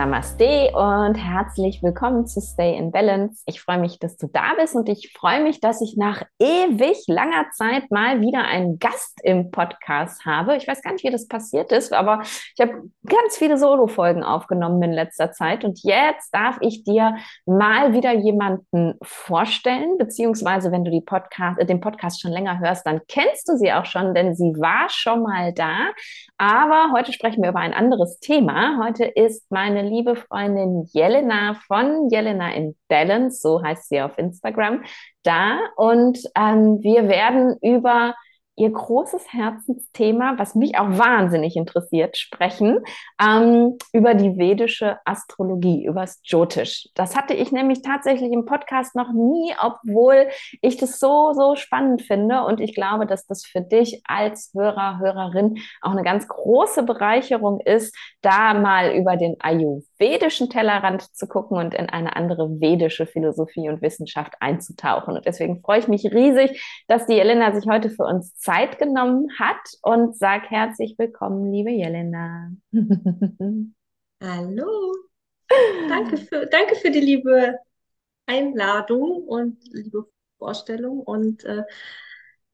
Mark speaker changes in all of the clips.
Speaker 1: Namaste und herzlich willkommen zu Stay in Balance. Ich freue mich, dass du da bist und ich freue mich, dass ich nach ewig langer Zeit mal wieder einen Gast im Podcast habe. Ich weiß gar nicht, wie das passiert ist, aber ich habe ganz viele Solo-Folgen aufgenommen in letzter Zeit und jetzt darf ich dir mal wieder jemanden vorstellen, beziehungsweise wenn du Podcast, äh, den Podcast schon länger hörst, dann kennst du sie auch schon, denn sie war schon mal da. Aber heute sprechen wir über ein anderes Thema. Heute ist meine liebe Freundin Jelena von Jelena in Balance, so heißt sie auf Instagram, da. Und ähm, wir werden über ihr großes Herzensthema, was mich auch wahnsinnig interessiert, sprechen, ähm, über die vedische Astrologie, über das Jyotish. Das hatte ich nämlich tatsächlich im Podcast noch nie, obwohl ich das so, so spannend finde. Und ich glaube, dass das für dich als Hörer, Hörerin auch eine ganz große Bereicherung ist, da mal über den ayurvedischen Tellerrand zu gucken und in eine andere vedische Philosophie und Wissenschaft einzutauchen. Und deswegen freue ich mich riesig, dass die Elena sich heute für uns Zeit genommen hat und sag herzlich willkommen, liebe Jelena.
Speaker 2: Hallo. Danke für, danke für die liebe Einladung und liebe Vorstellung. Und äh,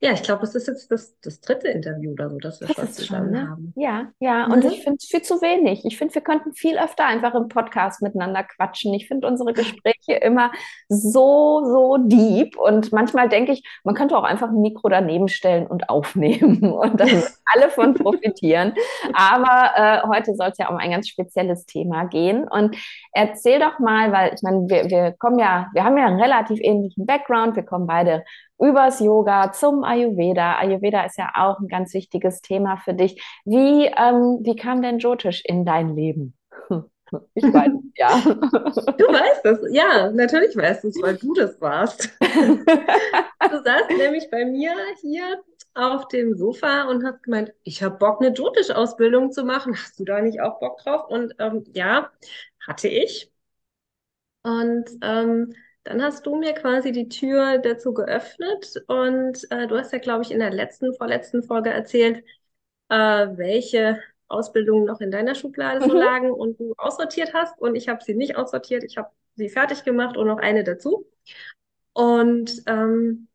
Speaker 2: ja, ich glaube, es ist jetzt das, das dritte Interview oder so, das wir das schon zusammen ne? haben.
Speaker 1: Ja, ja, und mhm. ich finde es viel zu wenig. Ich finde, wir könnten viel öfter einfach im Podcast miteinander quatschen. Ich finde unsere Gespräche immer so, so deep. Und manchmal denke ich, man könnte auch einfach ein Mikro daneben stellen und aufnehmen und dann alle von profitieren. Aber äh, heute soll es ja um ein ganz spezielles Thema gehen. Und erzähl doch mal, weil ich meine, wir, wir kommen ja, wir haben ja einen relativ ähnlichen Background. Wir kommen beide übers Yoga zum Ayurveda. Ayurveda ist ja auch ein ganz wichtiges Thema für dich. Wie, ähm, wie kam denn Jyotish in dein Leben?
Speaker 2: Ich weiß ja. Du weißt das, ja, natürlich weißt du es, weil du das warst. Du saßt nämlich bei mir hier auf dem Sofa und hast gemeint, ich habe Bock, eine Jyotish-Ausbildung zu machen. Hast du da nicht auch Bock drauf? Und ähm, ja, hatte ich. Und ähm, dann hast du mir quasi die Tür dazu geöffnet und äh, du hast ja, glaube ich, in der letzten, vorletzten Folge erzählt, äh, welche Ausbildungen noch in deiner Schublade mhm. so lagen und du aussortiert hast. Und ich habe sie nicht aussortiert, ich habe sie fertig gemacht und noch eine dazu. Und ähm,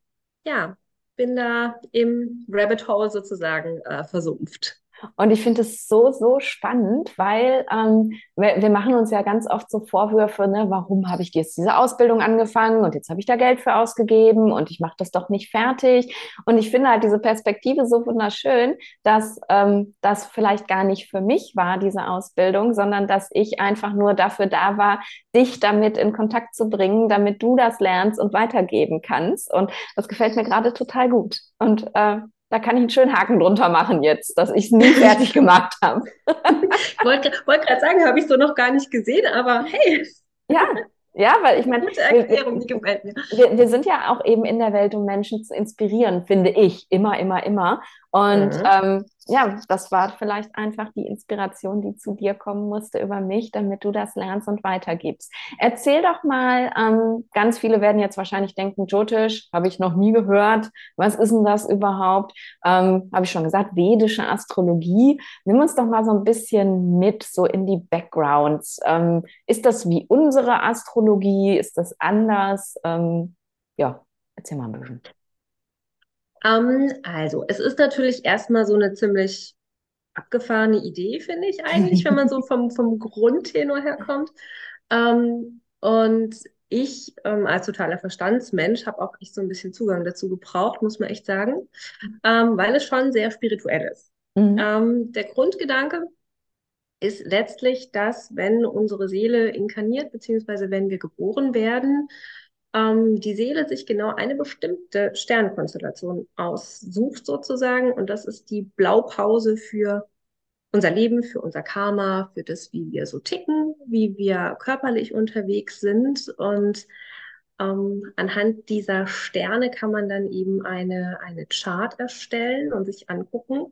Speaker 2: ja, bin da im Rabbit Hole sozusagen äh, versumpft.
Speaker 1: Und ich finde es so, so spannend, weil ähm, wir, wir, machen uns ja ganz oft so Vorwürfe, ne, warum habe ich jetzt diese Ausbildung angefangen und jetzt habe ich da Geld für ausgegeben und ich mache das doch nicht fertig. Und ich finde halt diese Perspektive so wunderschön, dass ähm, das vielleicht gar nicht für mich war, diese Ausbildung, sondern dass ich einfach nur dafür da war, dich damit in Kontakt zu bringen, damit du das lernst und weitergeben kannst. Und das gefällt mir gerade total gut. Und äh, da kann ich einen schönen Haken drunter machen jetzt, dass ich es nie fertig gemacht habe.
Speaker 2: ich wollte wollt gerade sagen, habe ich so noch gar nicht gesehen, aber hey.
Speaker 1: Ja, ja, weil ich meine, wir, wir, wir, sind ja auch eben in der Welt, um Menschen zu inspirieren, finde ich, immer, immer, immer. Und mhm. ähm, ja, das war vielleicht einfach die Inspiration, die zu dir kommen musste über mich, damit du das lernst und weitergibst. Erzähl doch mal, ähm, ganz viele werden jetzt wahrscheinlich denken, Jyotish, habe ich noch nie gehört. Was ist denn das überhaupt? Ähm, habe ich schon gesagt, vedische Astrologie. Nimm uns doch mal so ein bisschen mit, so in die Backgrounds. Ähm, ist das wie unsere Astrologie? Ist das anders? Ähm, ja, erzähl mal ein bisschen.
Speaker 2: Ähm, also, es ist natürlich erstmal so eine ziemlich abgefahrene Idee, finde ich eigentlich, wenn man so vom, vom Grundtenor herkommt. Ähm, und ich ähm, als totaler Verstandsmensch habe auch echt so ein bisschen Zugang dazu gebraucht, muss man echt sagen, ähm, weil es schon sehr spirituell ist. Mhm. Ähm, der Grundgedanke ist letztlich, dass wenn unsere Seele inkarniert, beziehungsweise wenn wir geboren werden, ähm, die Seele sich genau eine bestimmte Sternkonstellation aussucht sozusagen. Und das ist die Blaupause für unser Leben, für unser Karma, für das, wie wir so ticken, wie wir körperlich unterwegs sind. Und ähm, anhand dieser Sterne kann man dann eben eine, eine Chart erstellen und sich angucken,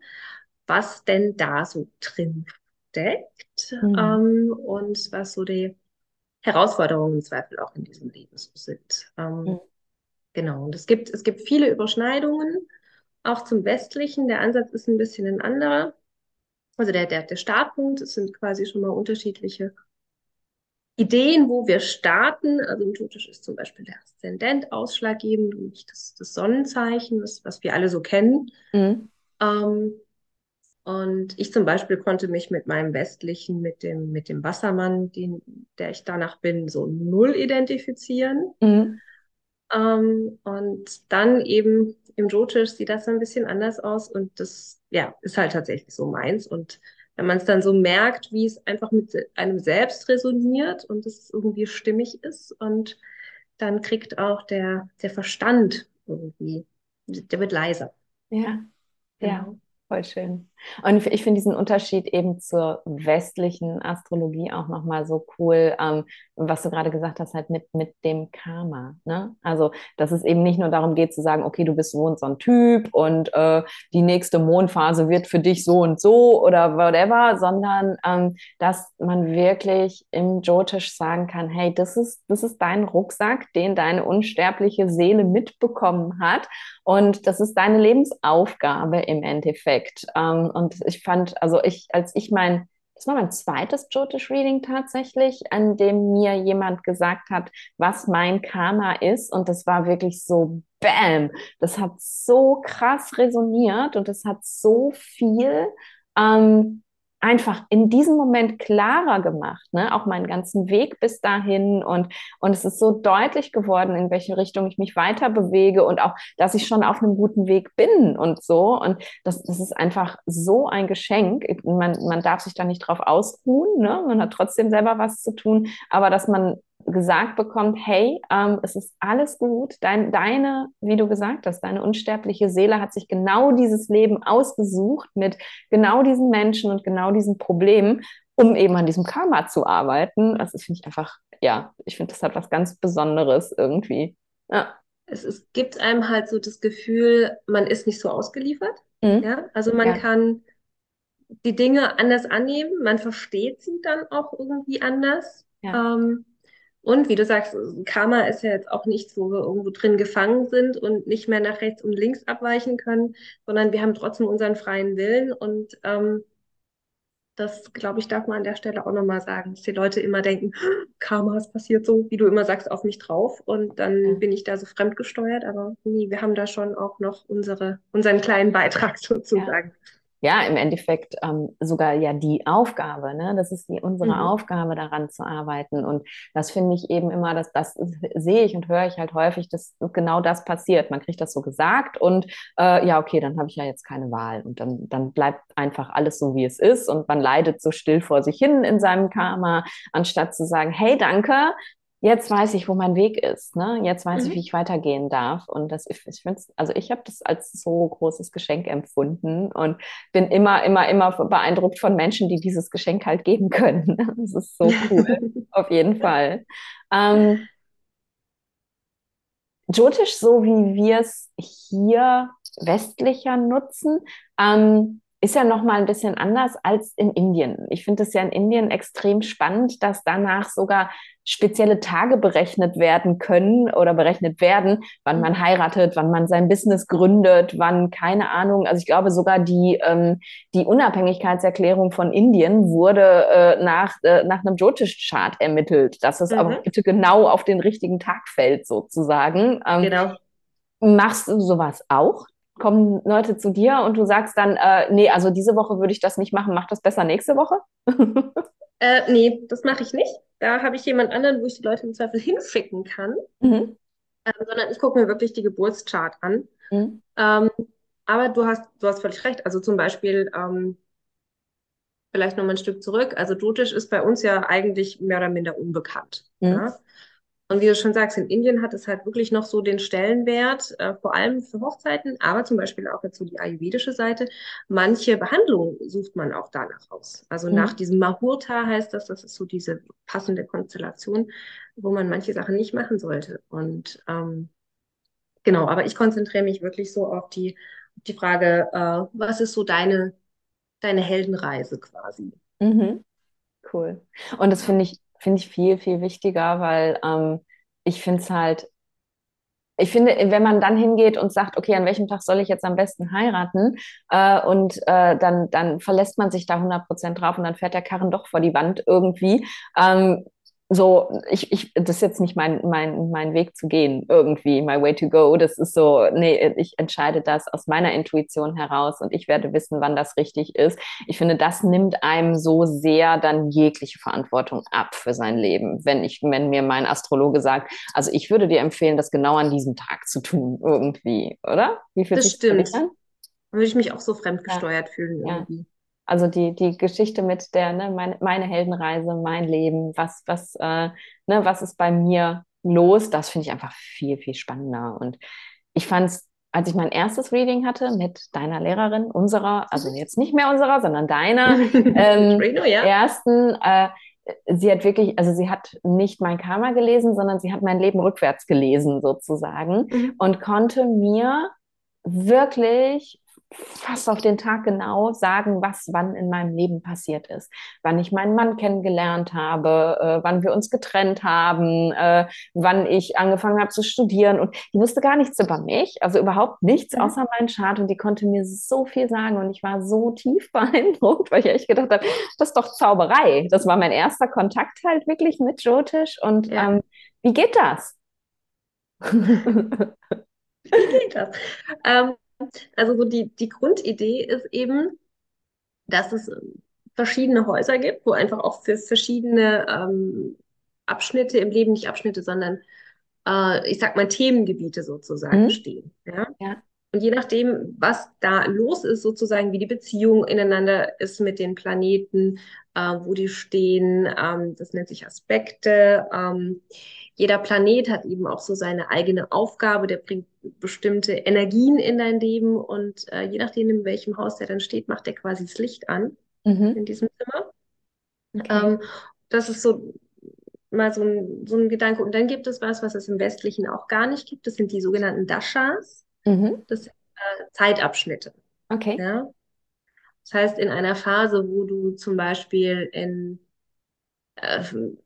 Speaker 2: was denn da so drin steckt mhm. ähm, und was so die Herausforderungen im Zweifel auch in diesem Leben so sind. Ähm, mhm. Genau, und es gibt, es gibt viele Überschneidungen, auch zum Westlichen. Der Ansatz ist ein bisschen ein anderer. Also der, der, der Startpunkt, es sind quasi schon mal unterschiedliche Ideen, wo wir starten. Also im Totisch ist zum Beispiel der Aszendent ausschlaggebend und nicht das, das Sonnenzeichen, das, was wir alle so kennen. Mhm. Ähm, und ich zum Beispiel konnte mich mit meinem westlichen, mit dem, mit dem Wassermann, den, der ich danach bin, so null identifizieren. Mhm. Ähm, und dann eben im Jotisch sieht das ein bisschen anders aus und das, ja, ist halt tatsächlich so meins. Und wenn man es dann so merkt, wie es einfach mit einem selbst resoniert und es irgendwie stimmig ist und dann kriegt auch der, der Verstand irgendwie, der wird leiser.
Speaker 1: Ja, genau. ja, voll schön. Und ich finde diesen Unterschied eben zur westlichen Astrologie auch nochmal so cool, ähm, was du gerade gesagt hast, halt mit, mit dem Karma. Ne? Also, dass es eben nicht nur darum geht zu sagen, okay, du bist so und so ein Typ und äh, die nächste Mondphase wird für dich so und so oder whatever, sondern ähm, dass man wirklich im Jyotish sagen kann, hey, das ist, das ist dein Rucksack, den deine unsterbliche Seele mitbekommen hat und das ist deine Lebensaufgabe im Endeffekt. Ähm, und ich fand, also ich, als ich mein, das war mein zweites Jyotish Reading tatsächlich, an dem mir jemand gesagt hat, was mein Karma ist. Und das war wirklich so, bam, das hat so krass resoniert und das hat so viel ähm, einfach in diesem Moment klarer gemacht, ne? auch meinen ganzen Weg bis dahin und, und es ist so deutlich geworden, in welche Richtung ich mich weiter bewege und auch, dass ich schon auf einem guten Weg bin und so und das, das ist einfach so ein Geschenk. Man, man darf sich da nicht drauf ausruhen, ne? man hat trotzdem selber was zu tun, aber dass man gesagt bekommt, hey, ähm, es ist alles gut, Dein, deine, wie du gesagt hast, deine unsterbliche Seele hat sich genau dieses Leben ausgesucht mit genau diesen Menschen und genau diesen Problemen, um eben an diesem Karma zu arbeiten. Das finde ich einfach, ja, ich finde, das hat was ganz Besonderes irgendwie. Ja.
Speaker 2: Es, es gibt einem halt so das Gefühl, man ist nicht so ausgeliefert. Mhm. Ja? Also man ja. kann die Dinge anders annehmen, man versteht sie dann auch irgendwie anders. Ja. Ähm, und wie du sagst, Karma ist ja jetzt auch nichts, wo wir irgendwo drin gefangen sind und nicht mehr nach rechts und links abweichen können, sondern wir haben trotzdem unseren freien Willen. Und ähm, das, glaube ich, darf man an der Stelle auch nochmal sagen, dass die Leute immer denken, Karma, es passiert so, wie du immer sagst, auf mich drauf. Und dann ja. bin ich da so fremdgesteuert. Aber nee, wir haben da schon auch noch unsere, unseren kleinen Beitrag sozusagen. Ja
Speaker 1: ja, im Endeffekt ähm, sogar ja die Aufgabe, ne? Das ist die, unsere mhm. Aufgabe, daran zu arbeiten. Und das finde ich eben immer, dass das sehe ich und höre ich halt häufig, dass genau das passiert. Man kriegt das so gesagt und äh, ja, okay, dann habe ich ja jetzt keine Wahl. Und dann, dann bleibt einfach alles so, wie es ist und man leidet so still vor sich hin in seinem Karma, anstatt zu sagen, hey, danke, jetzt weiß ich, wo mein Weg ist. Ne? Jetzt weiß mhm. ich, wie ich weitergehen darf. Und das, ich, ich finde also ich habe das als so großes Geschenk empfunden und bin immer, immer, immer beeindruckt von Menschen, die dieses Geschenk halt geben können. Das ist so cool, auf jeden Fall. Ähm, Jyotish, so wie wir es hier westlicher nutzen, ähm, ist ja noch mal ein bisschen anders als in Indien. Ich finde es ja in Indien extrem spannend, dass danach sogar spezielle Tage berechnet werden können oder berechnet werden, wann man heiratet, wann man sein Business gründet, wann keine Ahnung. Also ich glaube sogar die ähm, die Unabhängigkeitserklärung von Indien wurde äh, nach äh, nach einem Jyotish-Chart ermittelt, dass es mhm. aber bitte genau auf den richtigen Tag fällt sozusagen. Ähm, genau. Machst du sowas auch? Kommen Leute zu dir und du sagst dann, äh, nee, also diese Woche würde ich das nicht machen, mach das besser nächste Woche?
Speaker 2: äh, nee, das mache ich nicht. Da habe ich jemand anderen, wo ich die Leute im Zweifel hinschicken kann. Mhm. Ähm, sondern ich gucke mir wirklich die Geburtschart an. Mhm. Ähm, aber du hast, du hast völlig recht. Also zum Beispiel, ähm, vielleicht noch mal ein Stück zurück. Also Jyotish ist bei uns ja eigentlich mehr oder minder unbekannt. Mhm. Ja? Und wie du schon sagst, in Indien hat es halt wirklich noch so den Stellenwert, äh, vor allem für Hochzeiten, aber zum Beispiel auch jetzt so die ayurvedische Seite. Manche Behandlungen sucht man auch danach aus. Also mhm. nach diesem Mahurta heißt das, das ist so diese passende Konstellation, wo man manche Sachen nicht machen sollte. Und ähm, genau, aber ich konzentriere mich wirklich so auf die, auf die Frage, äh, was ist so deine, deine Heldenreise quasi?
Speaker 1: Mhm. Cool. Und das finde ich finde ich viel, viel wichtiger, weil ähm, ich finde es halt, ich finde, wenn man dann hingeht und sagt, okay, an welchem Tag soll ich jetzt am besten heiraten, äh, und äh, dann, dann verlässt man sich da 100 Prozent drauf und dann fährt der Karren doch vor die Wand irgendwie. Ähm, so, ich, ich, das ist jetzt nicht mein, mein, mein Weg zu gehen, irgendwie, my way to go. Das ist so, nee, ich entscheide das aus meiner Intuition heraus und ich werde wissen, wann das richtig ist. Ich finde, das nimmt einem so sehr dann jegliche Verantwortung ab für sein Leben. Wenn ich, wenn mir mein Astrologe sagt, also ich würde dir empfehlen, das genau an diesem Tag zu tun, irgendwie, oder?
Speaker 2: Wie fühlt das sich stimmt. an? Dann würde ich mich auch so fremdgesteuert ja. fühlen irgendwie. Ja.
Speaker 1: Also die, die Geschichte mit der, ne, meine, meine Heldenreise, mein Leben, was, was, äh, ne, was ist bei mir los, das finde ich einfach viel, viel spannender. Und ich fand es, als ich mein erstes Reading hatte mit deiner Lehrerin, unserer, also mhm. jetzt nicht mehr unserer, sondern deiner, ähm, Reno, ja. ersten, äh, sie hat wirklich, also sie hat nicht mein Karma gelesen, sondern sie hat mein Leben rückwärts gelesen sozusagen mhm. und konnte mir wirklich fast auf den Tag genau sagen, was wann in meinem Leben passiert ist. Wann ich meinen Mann kennengelernt habe, äh, wann wir uns getrennt haben, äh, wann ich angefangen habe zu studieren. Und die wusste gar nichts über mich, also überhaupt nichts mhm. außer meinen Chart. Und die konnte mir so viel sagen. Und ich war so tief beeindruckt, weil ich echt gedacht habe, das ist doch Zauberei. Das war mein erster Kontakt halt wirklich mit Jyotish. Und ja. ähm, wie geht das?
Speaker 2: wie geht das? Ähm, also so die, die Grundidee ist eben, dass es verschiedene Häuser gibt, wo einfach auch für verschiedene ähm, Abschnitte im Leben, nicht Abschnitte, sondern äh, ich sag mal Themengebiete sozusagen mhm. stehen. Ja? ja? Und je nachdem, was da los ist, sozusagen, wie die Beziehung ineinander ist mit den Planeten, äh, wo die stehen, ähm, das nennt sich Aspekte. Ähm, jeder Planet hat eben auch so seine eigene Aufgabe, der bringt bestimmte Energien in dein Leben und äh, je nachdem, in welchem Haus der dann steht, macht der quasi das Licht an mhm. in diesem Zimmer. Okay. Ähm, das ist so mal so ein, so ein Gedanke. Und dann gibt es was, was es im Westlichen auch gar nicht gibt. Das sind die sogenannten Dashas. Mhm. Das sind äh, Zeitabschnitte.
Speaker 1: Okay.
Speaker 2: Ja? Das heißt, in einer Phase, wo du zum Beispiel in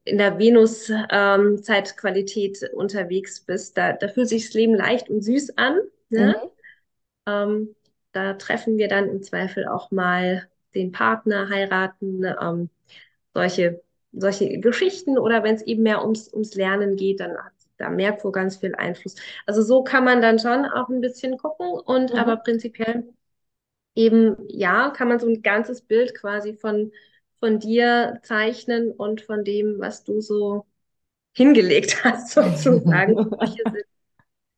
Speaker 2: in der Venus-Zeitqualität ähm, unterwegs bist, da, da fühlt sich das Leben leicht und süß an. Ne? Mhm. Ähm, da treffen wir dann im Zweifel auch mal den Partner, heiraten, ähm, solche, solche Geschichten oder wenn es eben mehr ums, ums Lernen geht, dann hat da Merkur ganz viel Einfluss. Also so kann man dann schon auch ein bisschen gucken und mhm. aber prinzipiell eben, ja, kann man so ein ganzes Bild quasi von von dir zeichnen und von dem, was du so hingelegt hast, sozusagen.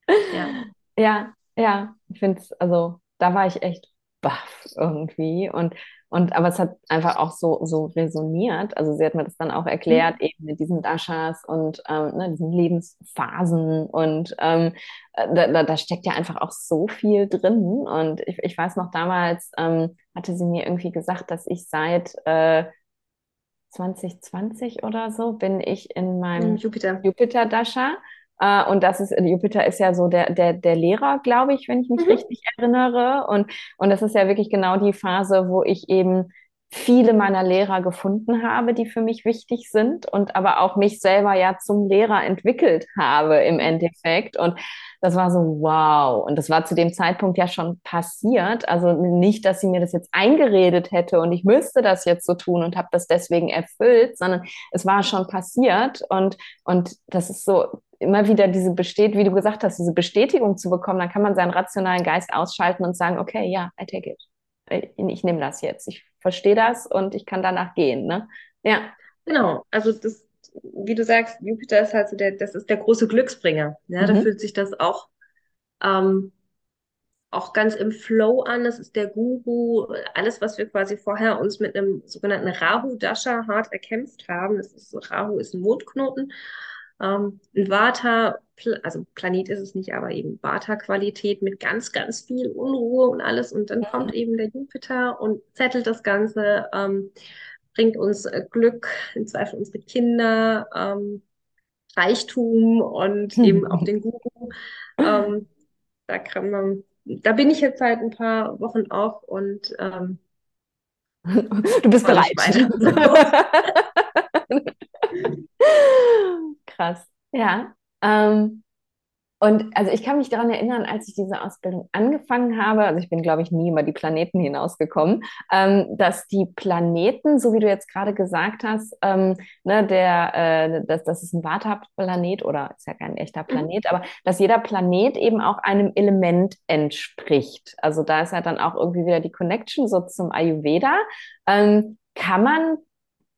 Speaker 1: ja. ja, ja, ich finde es, also da war ich echt baff irgendwie und und aber es hat einfach auch so, so resoniert. Also sie hat mir das dann auch erklärt, mhm. eben mit diesen Dashas und ähm, ne, diesen Lebensphasen. Und ähm, äh, da, da, steckt ja einfach auch so viel drin. Und ich, ich weiß noch, damals ähm, hatte sie mir irgendwie gesagt, dass ich seit äh, 2020 oder so bin ich in meinem Jupiter. Jupiter Dasha. Uh, und das ist, Jupiter ist ja so der, der, der Lehrer, glaube ich, wenn ich mich mhm. richtig erinnere. Und, und das ist ja wirklich genau die Phase, wo ich eben viele meiner Lehrer gefunden habe, die für mich wichtig sind und aber auch mich selber ja zum Lehrer entwickelt habe im Endeffekt. Und das war so, wow. Und das war zu dem Zeitpunkt ja schon passiert. Also nicht, dass sie mir das jetzt eingeredet hätte und ich müsste das jetzt so tun und habe das deswegen erfüllt, sondern es war schon passiert. Und, und das ist so, immer wieder diese besteht, wie du gesagt hast, diese Bestätigung zu bekommen, dann kann man seinen rationalen Geist ausschalten und sagen, okay, ja, I take it. Ich, ich nehme das jetzt. Ich verstehe das und ich kann danach gehen. Ne? Ja.
Speaker 2: Genau. Also das, wie du sagst, Jupiter ist halt so der, das ist der große Glücksbringer. Ja, mhm. da fühlt sich das auch, ähm, auch ganz im Flow an. Das ist der Guru. Alles, was wir quasi vorher uns mit einem sogenannten Rahu-Dasha hart erkämpft haben. Das ist, Rahu ist ein Mondknoten. Ähm, ein Vata, also Planet ist es nicht, aber eben Vata-Qualität mit ganz, ganz viel Unruhe und alles. Und dann kommt eben der Jupiter und zettelt das Ganze, ähm, bringt uns äh, Glück, im Zweifel unsere Kinder, ähm, Reichtum und eben auch den Guru. Ähm, da kann man, da bin ich jetzt seit ein paar Wochen auch und ähm,
Speaker 1: du bist bereit. Krass. Ja. Ähm, Und also ich kann mich daran erinnern, als ich diese Ausbildung angefangen habe, also ich bin, glaube ich, nie über die Planeten hinausgekommen, ähm, dass die Planeten, so wie du jetzt gerade gesagt hast, ähm, ne, der, äh, das, das ist ein Vata-Planet oder ist ja kein echter mhm. Planet, aber dass jeder Planet eben auch einem Element entspricht. Also da ist ja dann auch irgendwie wieder die Connection so zum Ayurveda. Ähm, kann man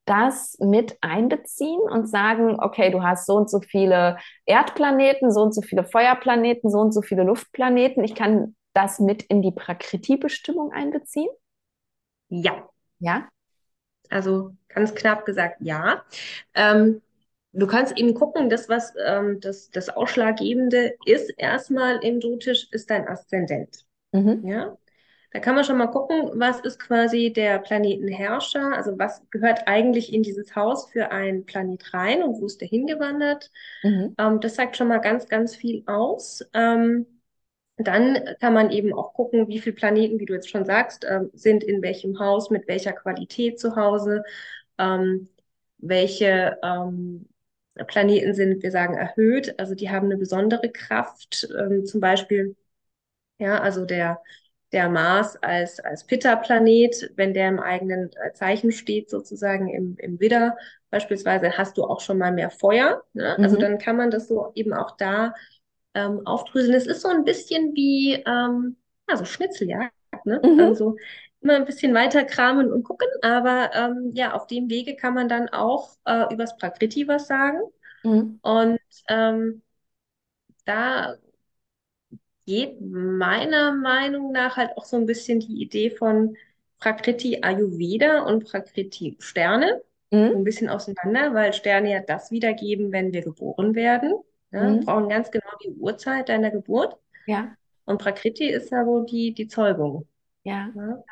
Speaker 1: das mit einbeziehen und sagen, okay, du hast so und so viele Erdplaneten, so und so viele Feuerplaneten, so und so viele Luftplaneten. Ich kann das mit in die Prakriti-Bestimmung einbeziehen?
Speaker 2: Ja.
Speaker 1: Ja?
Speaker 2: Also ganz knapp gesagt, ja. Ähm, du kannst eben gucken, das, was ähm, das, das Ausschlaggebende ist, erstmal im Jyotisch, ist dein Aszendent. Mhm. Ja. Da kann man schon mal gucken, was ist quasi der Planetenherrscher, also was gehört eigentlich in dieses Haus für ein Planet rein und wo ist der hingewandert. Mhm. Ähm, das zeigt schon mal ganz, ganz viel aus. Ähm, dann kann man eben auch gucken, wie viele Planeten, wie du jetzt schon sagst, ähm, sind in welchem Haus, mit welcher Qualität zu Hause, ähm, welche ähm, Planeten sind, wir sagen, erhöht, also die haben eine besondere Kraft, ähm, zum Beispiel, ja, also der der Mars als, als Pitta-Planet, wenn der im eigenen äh, Zeichen steht, sozusagen im, im Widder beispielsweise, hast du auch schon mal mehr Feuer. Ne? Also mhm. Also dann kann man das so eben auch da ähm, aufdröseln. Es ist so ein bisschen wie ähm, also Schnitzeljagd. Ne? Mhm. Also immer ein bisschen weiter kramen und gucken, aber ähm, ja, auf dem Wege kann man dann auch äh, übers Prakriti was sagen. Mhm. Und ähm, da geht meiner Meinung nach halt auch so ein bisschen die Idee von Prakriti Ayurveda und Prakriti Sterne mhm. ein bisschen auseinander, weil Sterne ja das wiedergeben, wenn wir geboren werden. Ja, mhm. Wir brauchen ganz genau die Uhrzeit deiner Geburt.
Speaker 1: Ja.
Speaker 2: Und Prakriti ist ja so die, die Zeugung.
Speaker 1: Ja. ja.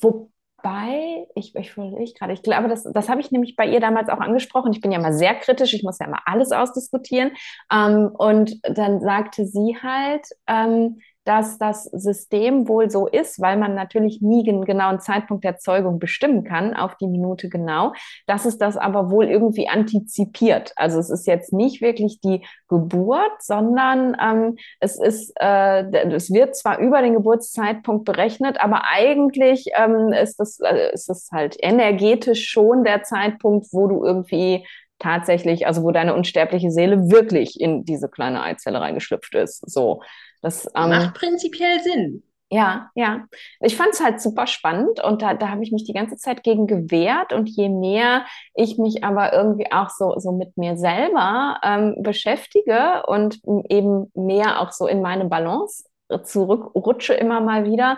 Speaker 1: Wo, Wobei, ich, ich, ich gerade, ich glaube, das, das habe ich nämlich bei ihr damals auch angesprochen. Ich bin ja immer sehr kritisch, ich muss ja immer alles ausdiskutieren. Ähm, und dann sagte sie halt, ähm, dass das System wohl so ist, weil man natürlich nie den genauen Zeitpunkt der Zeugung bestimmen kann, auf die Minute genau, dass es das aber wohl irgendwie antizipiert. Also es ist jetzt nicht wirklich die Geburt, sondern ähm, es ist, äh, es wird zwar über den Geburtszeitpunkt berechnet, aber eigentlich ähm, ist das, äh, es halt energetisch schon der Zeitpunkt, wo du irgendwie tatsächlich, also wo deine unsterbliche Seele wirklich in diese kleine Eizelle reingeschlüpft ist. So.
Speaker 2: Das ähm, macht prinzipiell Sinn.
Speaker 1: Ja, ja. Ich fand es halt super spannend und da, da habe ich mich die ganze Zeit gegen gewehrt. Und je mehr ich mich aber irgendwie auch so, so mit mir selber ähm, beschäftige und eben mehr auch so in meine Balance zurückrutsche immer mal wieder,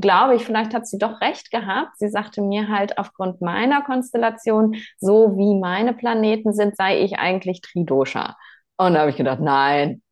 Speaker 1: glaube ich, vielleicht hat sie doch recht gehabt. Sie sagte mir halt aufgrund meiner Konstellation, so wie meine Planeten sind, sei ich eigentlich Tridosha. Und da habe ich gedacht, nein,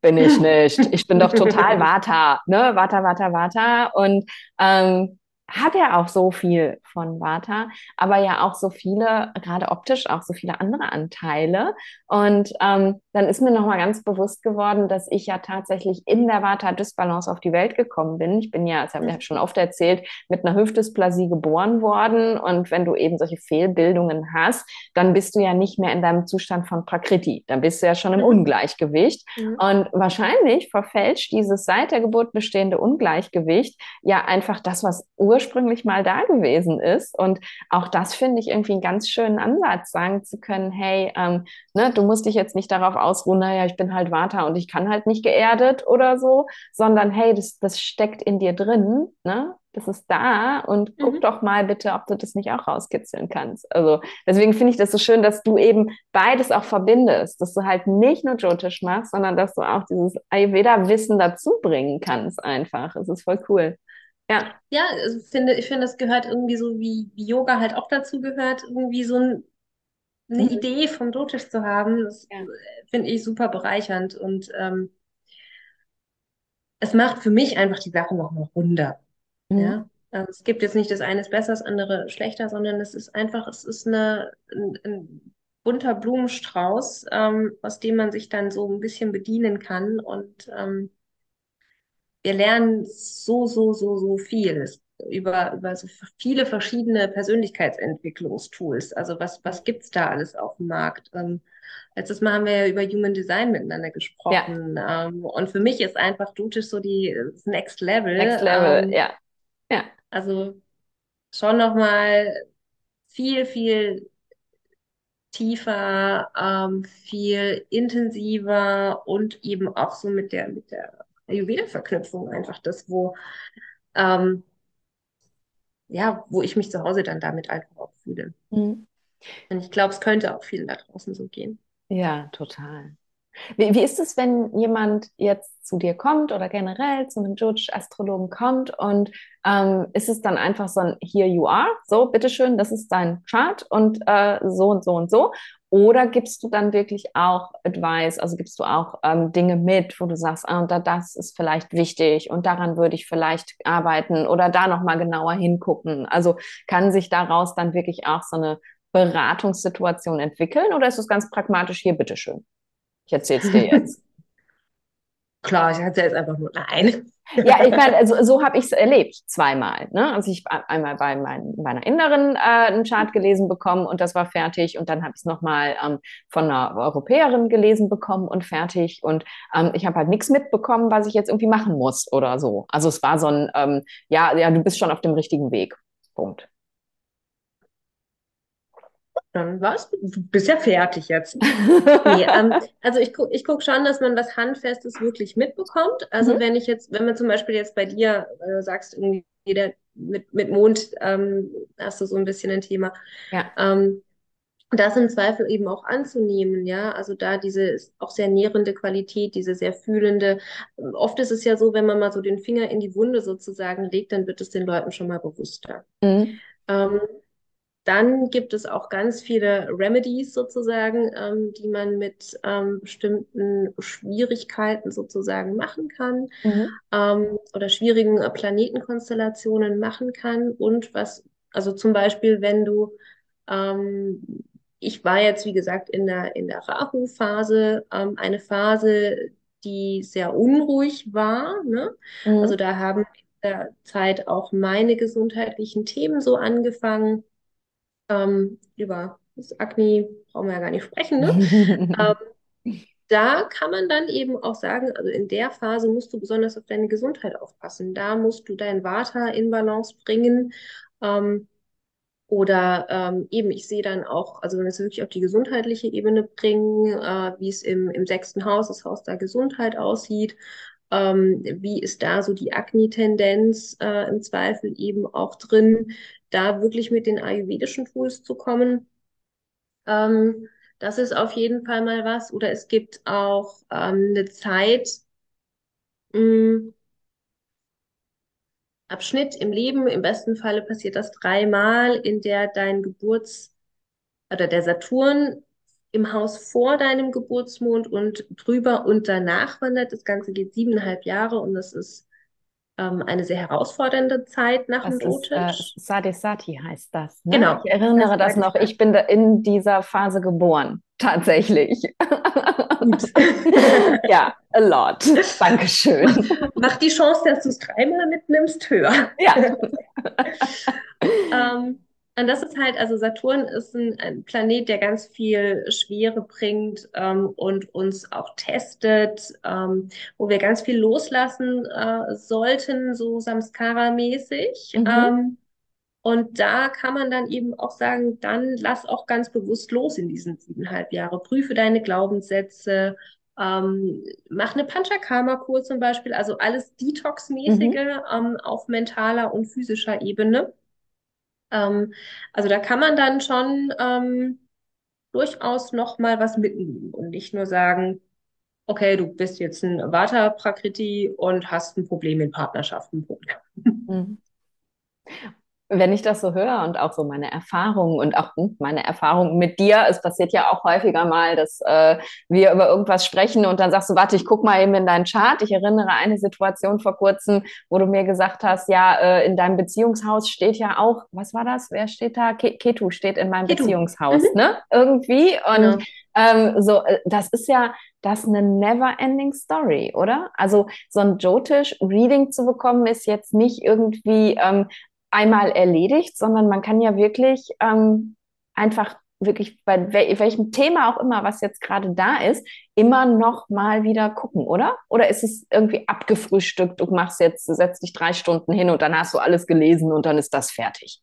Speaker 1: bin ich nicht. Ich bin doch total Vata, ne? Vata, Vata, Vata. Und ähm, hat er auch so viel von Vata, aber ja auch so viele, gerade optisch auch so viele andere Anteile. Und ähm, dann ist mir nochmal ganz bewusst geworden, dass ich ja tatsächlich in der Vata-Dysbalance auf die Welt gekommen bin. Ich bin ja, das habe ich ja schon oft erzählt, mit einer Hüftdysplasie geboren worden. Und wenn du eben solche Fehlbildungen hast, dann bist du ja nicht mehr in deinem Zustand von Prakriti. Dann bist du ja schon im mhm. Ungleichgewicht. Mhm. Und wahrscheinlich verfälscht dieses seit der Geburt bestehende Ungleichgewicht ja einfach das, was ursprünglich ursprünglich mal da gewesen ist. Und auch das finde ich irgendwie einen ganz schönen Ansatz, sagen zu können, hey, ähm, ne, du musst dich jetzt nicht darauf ausruhen, naja, ich bin halt Vata und ich kann halt nicht geerdet oder so, sondern hey, das, das steckt in dir drin, ne? Das ist da und guck mhm. doch mal bitte, ob du das nicht auch rauskitzeln kannst. Also deswegen finde ich das so schön, dass du eben beides auch verbindest, dass du halt nicht nur Jyotish machst, sondern dass du auch dieses Ayurveda-Wissen dazu bringen kannst einfach. Es ist voll cool. Ja.
Speaker 2: Ja, also finde, ich finde, das gehört irgendwie so, wie, wie Yoga halt auch dazu gehört, irgendwie so ein, eine mhm. Idee vom Dotisch zu haben. Das ja. finde ich super bereichernd und ähm, es macht für mich einfach die Sache nochmal runder. Mhm. Ja. Also es gibt jetzt nicht das eine ist besser, das andere schlechter, sondern es ist einfach, es ist eine, ein, ein bunter Blumenstrauß, ähm, aus dem man sich dann so ein bisschen bedienen kann und ähm, wir lernen so, so, so, so viel. Es über, über so viele verschiedene Persönlichkeitsentwicklungstools. Also was, was gibt's da alles auf dem Markt? Ähm, letztes Mal haben wir ja über Human Design miteinander gesprochen. Ja. Ähm, und für mich ist einfach Dutisch so die das Next Level.
Speaker 1: Next Level, ähm, ja. ja.
Speaker 2: Also schon nochmal viel, viel tiefer, ähm, viel intensiver und eben auch so mit der, mit der Ayurveda-Verknüpfung einfach das, wo, ähm, ja, wo ich mich zu Hause dann damit einfach auch fühle. Mhm. Und ich glaube, es könnte auch vielen da draußen so gehen.
Speaker 1: Ja, total. Wie, wie ist es, wenn jemand jetzt zu dir kommt oder generell zu einem Judge-Astrologen kommt und ähm, ist es dann einfach so ein Here you are, so, bitteschön, das ist dein Chart und äh, so und so und so? Oder gibst du dann wirklich auch Advice, also gibst du auch ähm, Dinge mit, wo du sagst, ah, da, das ist vielleicht wichtig und daran würde ich vielleicht arbeiten oder da nochmal genauer hingucken? Also kann sich daraus dann wirklich auch so eine Beratungssituation entwickeln oder ist es ganz pragmatisch hier, bitteschön? Ich erzähle es dir jetzt.
Speaker 2: Klar, ich erzähle es einfach nur nein.
Speaker 1: Ja, ich meine, also, so habe ich es erlebt, zweimal. Ne? Also ich einmal bei mein, meiner Inneren äh, einen Chart gelesen bekommen und das war fertig. Und dann habe ich es nochmal ähm, von einer Europäerin gelesen bekommen und fertig. Und ähm, ich habe halt nichts mitbekommen, was ich jetzt irgendwie machen muss oder so. Also es war so ein, ähm, ja, ja, du bist schon auf dem richtigen Weg. Punkt.
Speaker 2: Dann was? Du bist ja fertig jetzt. nee, ähm, also ich gucke ich guck schon, dass man was Handfestes wirklich mitbekommt. Also mhm. wenn ich jetzt, wenn man zum Beispiel jetzt bei dir äh, sagst, irgendwie der, mit, mit Mond ähm, hast du so ein bisschen ein Thema. Ja. Ähm, das im Zweifel eben auch anzunehmen, ja, also da diese auch sehr nährende Qualität, diese sehr fühlende. Oft ist es ja so, wenn man mal so den Finger in die Wunde sozusagen legt, dann wird es den Leuten schon mal bewusster. Mhm. Ähm, dann gibt es auch ganz viele Remedies sozusagen, ähm, die man mit ähm, bestimmten Schwierigkeiten sozusagen machen kann mhm. ähm, oder schwierigen äh, Planetenkonstellationen machen kann. Und was, also zum Beispiel, wenn du, ähm, ich war jetzt, wie gesagt, in der, in der Rahu-Phase, ähm, eine Phase, die sehr unruhig war. Ne? Mhm. Also da haben in der Zeit auch meine gesundheitlichen Themen so angefangen ähm, über das Akne brauchen wir ja gar nicht sprechen. Ne? ähm, da kann man dann eben auch sagen, also in der Phase musst du besonders auf deine Gesundheit aufpassen. Da musst du dein Vata in Balance bringen. Ähm, oder ähm, eben, ich sehe dann auch, also wenn wir es wirklich auf die gesundheitliche Ebene bringen, äh, wie es im, im sechsten Haus, das Haus der Gesundheit aussieht, ähm, wie ist da so die Akne-Tendenz äh, im Zweifel eben auch drin, da wirklich mit den ayurvedischen Tools zu kommen. Ähm, das ist auf jeden Fall mal was. Oder es gibt auch ähm, eine Zeit, mh, hm, Abschnitt im Leben, im besten Falle passiert das dreimal, in der dein Geburts- oder der Saturn im Haus vor deinem Geburtsmond und drüber und danach wandert. Das Ganze geht siebeneinhalb Jahre und das ist ähm, eine sehr herausfordernde Zeit nach das dem Dotisch.
Speaker 1: Äh, Sadesati heißt das. Ne? Genau. Ich erinnere das, das noch. Ich bin in dieser Phase geboren, tatsächlich. ja, a lot. Dankeschön.
Speaker 2: Mach die Chance, dass du es dreimal mitnimmst, höher.
Speaker 1: Ja.
Speaker 2: ähm, und das ist halt, also Saturn ist ein, ein Planet, der ganz viel Schwere bringt ähm, und uns auch testet, ähm, wo wir ganz viel loslassen äh, sollten, so Samskara-mäßig. Mhm. Ähm, und da kann man dann eben auch sagen, dann lass auch ganz bewusst los in diesen siebeneinhalb Jahre. Prüfe deine Glaubenssätze, ähm, mach eine Panchakarma-Kur zum Beispiel, also alles Detox-mäßige mhm. ähm, auf mentaler und physischer Ebene. Ähm, also da kann man dann schon ähm, durchaus noch mal was mitnehmen und nicht nur sagen, okay, du bist jetzt ein Vata Prakriti und hast ein Problem in Partnerschaften. Mhm
Speaker 1: wenn ich das so höre und auch so meine Erfahrungen und auch hm, meine Erfahrungen mit dir, es passiert ja auch häufiger mal, dass äh, wir über irgendwas sprechen und dann sagst du, warte, ich guck mal eben in deinen Chart. Ich erinnere eine Situation vor kurzem, wo du mir gesagt hast, ja, äh, in deinem Beziehungshaus steht ja auch, was war das? Wer steht da? Ketu steht in meinem Ketu. Beziehungshaus, mhm. ne? Irgendwie. Und ja. ähm, so, äh, das ist ja, das eine never-ending Story, oder? Also so ein Jotish-Reading zu bekommen, ist jetzt nicht irgendwie, ähm, einmal erledigt, sondern man kann ja wirklich ähm, einfach wirklich bei welchem Thema auch immer, was jetzt gerade da ist, immer noch mal wieder gucken, oder? Oder ist es irgendwie abgefrühstückt, du machst jetzt, setzt dich drei Stunden hin und dann hast du alles gelesen und dann ist das fertig?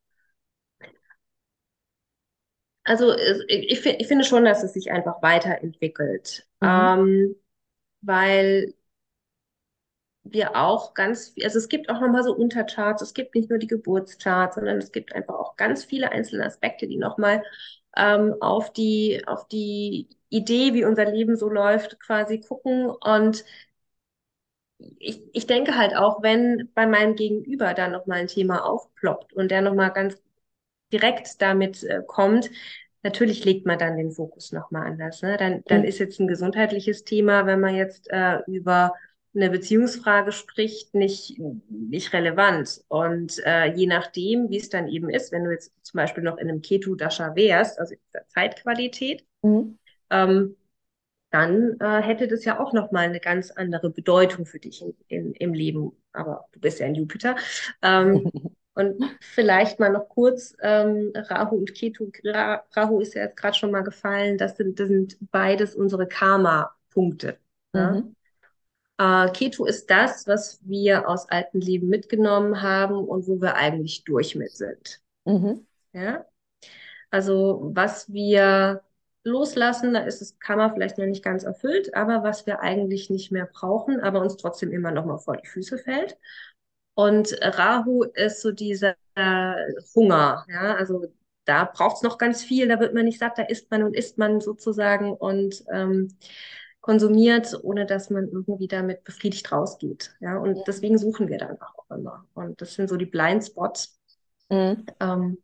Speaker 2: Also ich, ich finde schon, dass es sich einfach weiterentwickelt, mhm. ähm, weil wir auch ganz, also es gibt auch nochmal so Untercharts, es gibt nicht nur die Geburtscharts, sondern es gibt einfach auch ganz viele einzelne Aspekte, die nochmal ähm, auf die, auf die Idee, wie unser Leben so läuft, quasi gucken. Und ich, ich denke halt auch, wenn bei meinem Gegenüber da nochmal ein Thema aufploppt und der nochmal ganz direkt damit äh, kommt, natürlich legt man dann den Fokus nochmal anders. Ne? Dann, dann mhm. ist jetzt ein gesundheitliches Thema, wenn man jetzt äh, über eine Beziehungsfrage spricht, nicht, nicht relevant. Und äh, je nachdem, wie es dann eben ist, wenn du jetzt zum Beispiel noch in einem Keto-Dasha wärst, also Zeitqualität, mhm. ähm, dann äh, hätte das ja auch nochmal eine ganz andere Bedeutung für dich in, in, im Leben. Aber du bist ja ein Jupiter. Ähm, und vielleicht mal noch kurz, ähm, Rahu und Ketu, Ra Rahu ist ja jetzt gerade schon mal gefallen, das sind, das sind beides unsere Karma-Punkte. Mhm. Äh, Ketu ist das, was wir aus alten Leben mitgenommen haben und wo wir eigentlich durch mit sind. Mhm. Ja? Also was wir loslassen, da ist das Karma vielleicht noch nicht ganz erfüllt, aber was wir eigentlich nicht mehr brauchen, aber uns trotzdem immer noch mal vor die Füße fällt. Und Rahu ist so dieser äh, Hunger, ja, also da braucht es noch ganz viel, da wird man nicht satt, da isst man und isst man sozusagen und ähm, konsumiert, ohne dass man irgendwie damit befriedigt rausgeht. Ja, und ja. deswegen suchen wir dann auch immer. Und das sind so die Blindspots, mhm. ähm,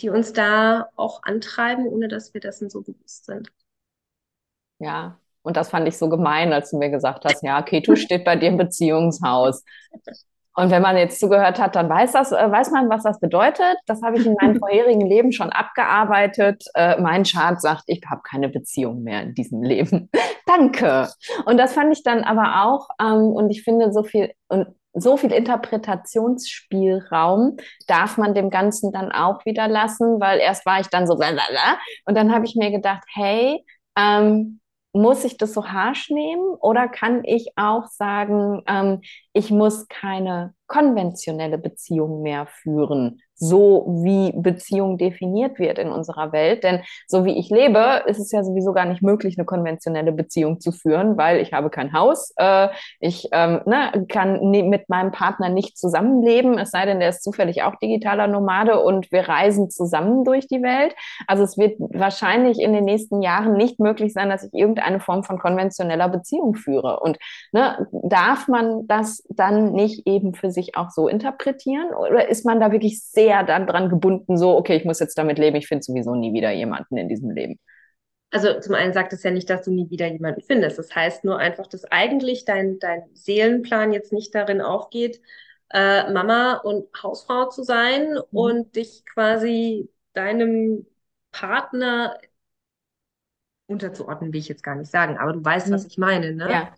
Speaker 2: die uns da auch antreiben, ohne dass wir dessen so bewusst sind.
Speaker 1: Ja, und das fand ich so gemein, als du mir gesagt hast, ja, Ketu steht bei dir im Beziehungshaus. Und wenn man jetzt zugehört hat, dann weiß, das, äh, weiß man, was das bedeutet. Das habe ich in meinem vorherigen Leben schon abgearbeitet. Äh, mein Chart sagt, ich habe keine Beziehung mehr in diesem Leben. Danke. Und das fand ich dann aber auch, ähm, und ich finde so viel, und so viel Interpretationsspielraum darf man dem Ganzen dann auch wieder lassen, weil erst war ich dann so, und dann habe ich mir gedacht, hey, ähm, muss ich das so harsh nehmen oder kann ich auch sagen, ähm, ich muss keine konventionelle Beziehung mehr führen, so wie Beziehung definiert wird in unserer Welt. Denn so wie ich lebe, ist es ja sowieso gar nicht möglich, eine konventionelle Beziehung zu führen, weil ich habe kein Haus, äh, ich ähm, ne, kann ne, mit meinem Partner nicht zusammenleben, es sei denn, der ist zufällig auch digitaler Nomade und wir reisen zusammen durch die Welt. Also es wird wahrscheinlich in den nächsten Jahren nicht möglich sein, dass ich irgendeine Form von konventioneller Beziehung führe. Und ne, darf man das dann nicht eben für sich auch so interpretieren oder ist man da wirklich sehr sehr dann dran gebunden, so, okay, ich muss jetzt damit leben, ich finde sowieso nie wieder jemanden in diesem Leben.
Speaker 2: Also zum einen sagt es ja nicht, dass du nie wieder jemanden findest. Das heißt nur einfach, dass eigentlich dein, dein Seelenplan jetzt nicht darin aufgeht, äh, Mama und Hausfrau zu sein mhm. und dich quasi deinem Partner unterzuordnen, will ich jetzt gar nicht sagen, aber du weißt, mhm. was ich meine, ne? Ja.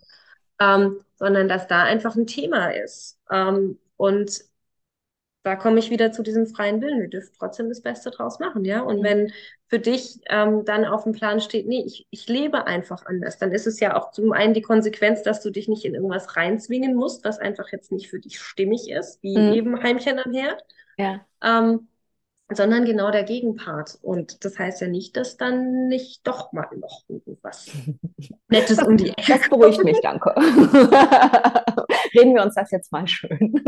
Speaker 2: Ähm, sondern dass da einfach ein Thema ist. Ähm, und da komme ich wieder zu diesem freien Willen. Wir dürfen trotzdem das Beste draus machen, ja. Und wenn für dich ähm, dann auf dem Plan steht, nee, ich, ich lebe einfach anders, dann ist es ja auch zum einen die Konsequenz, dass du dich nicht in irgendwas reinzwingen musst, was einfach jetzt nicht für dich stimmig ist, wie mhm. eben Heimchen am Herd. Ja. Ähm, sondern genau der Gegenpart. Und das heißt ja nicht, dass dann nicht doch mal noch irgendwas Nettes um die
Speaker 1: Ecke Das beruhigt mich, danke. Reden wir uns das jetzt mal schön.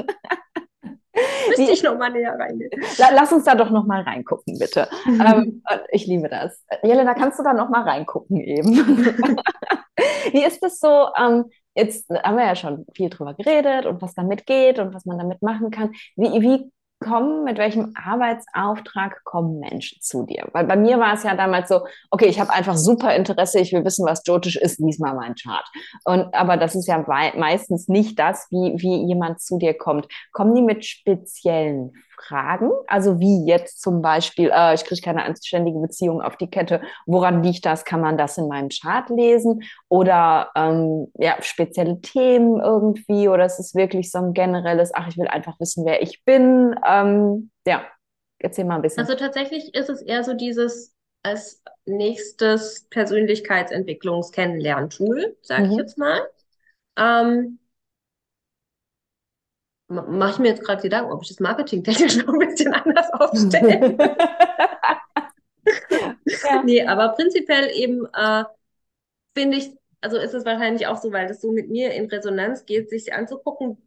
Speaker 2: Müsste ich nochmal näher reingehen.
Speaker 1: Lass uns da doch nochmal reingucken, bitte. Mhm. Ähm, ich liebe das. Jelena, kannst du da nochmal reingucken eben? Wie ist es so? Ähm, jetzt haben wir ja schon viel drüber geredet und was damit geht und was man damit machen kann. Wie, wie kommen, mit welchem Arbeitsauftrag kommen Menschen zu dir? Weil bei mir war es ja damals so, okay, ich habe einfach super Interesse, ich will wissen, was Jyotish ist, lies mal meinen Chart. Und, aber das ist ja meistens nicht das, wie, wie jemand zu dir kommt. Kommen die mit speziellen Fragen? Also wie jetzt zum Beispiel, äh, ich kriege keine anständige Beziehung auf die Kette. Woran liegt das? Kann man das in meinem Chart lesen? Oder ähm, ja, spezielle Themen irgendwie? Oder ist es wirklich so ein generelles, ach, ich will einfach wissen, wer ich bin? Ähm, ja, erzähl mal ein bisschen.
Speaker 2: Also tatsächlich ist es eher so dieses als nächstes Persönlichkeitsentwicklungs-Kennenlern-Tool, sage mhm. ich jetzt mal. Ähm, mache ich mir jetzt gerade Gedanken, ob ich das marketingtechnisch noch ein bisschen anders aufstelle. ja. Nee, aber prinzipiell eben äh, finde ich, also ist es wahrscheinlich auch so, weil das so mit mir in Resonanz geht, sich anzugucken,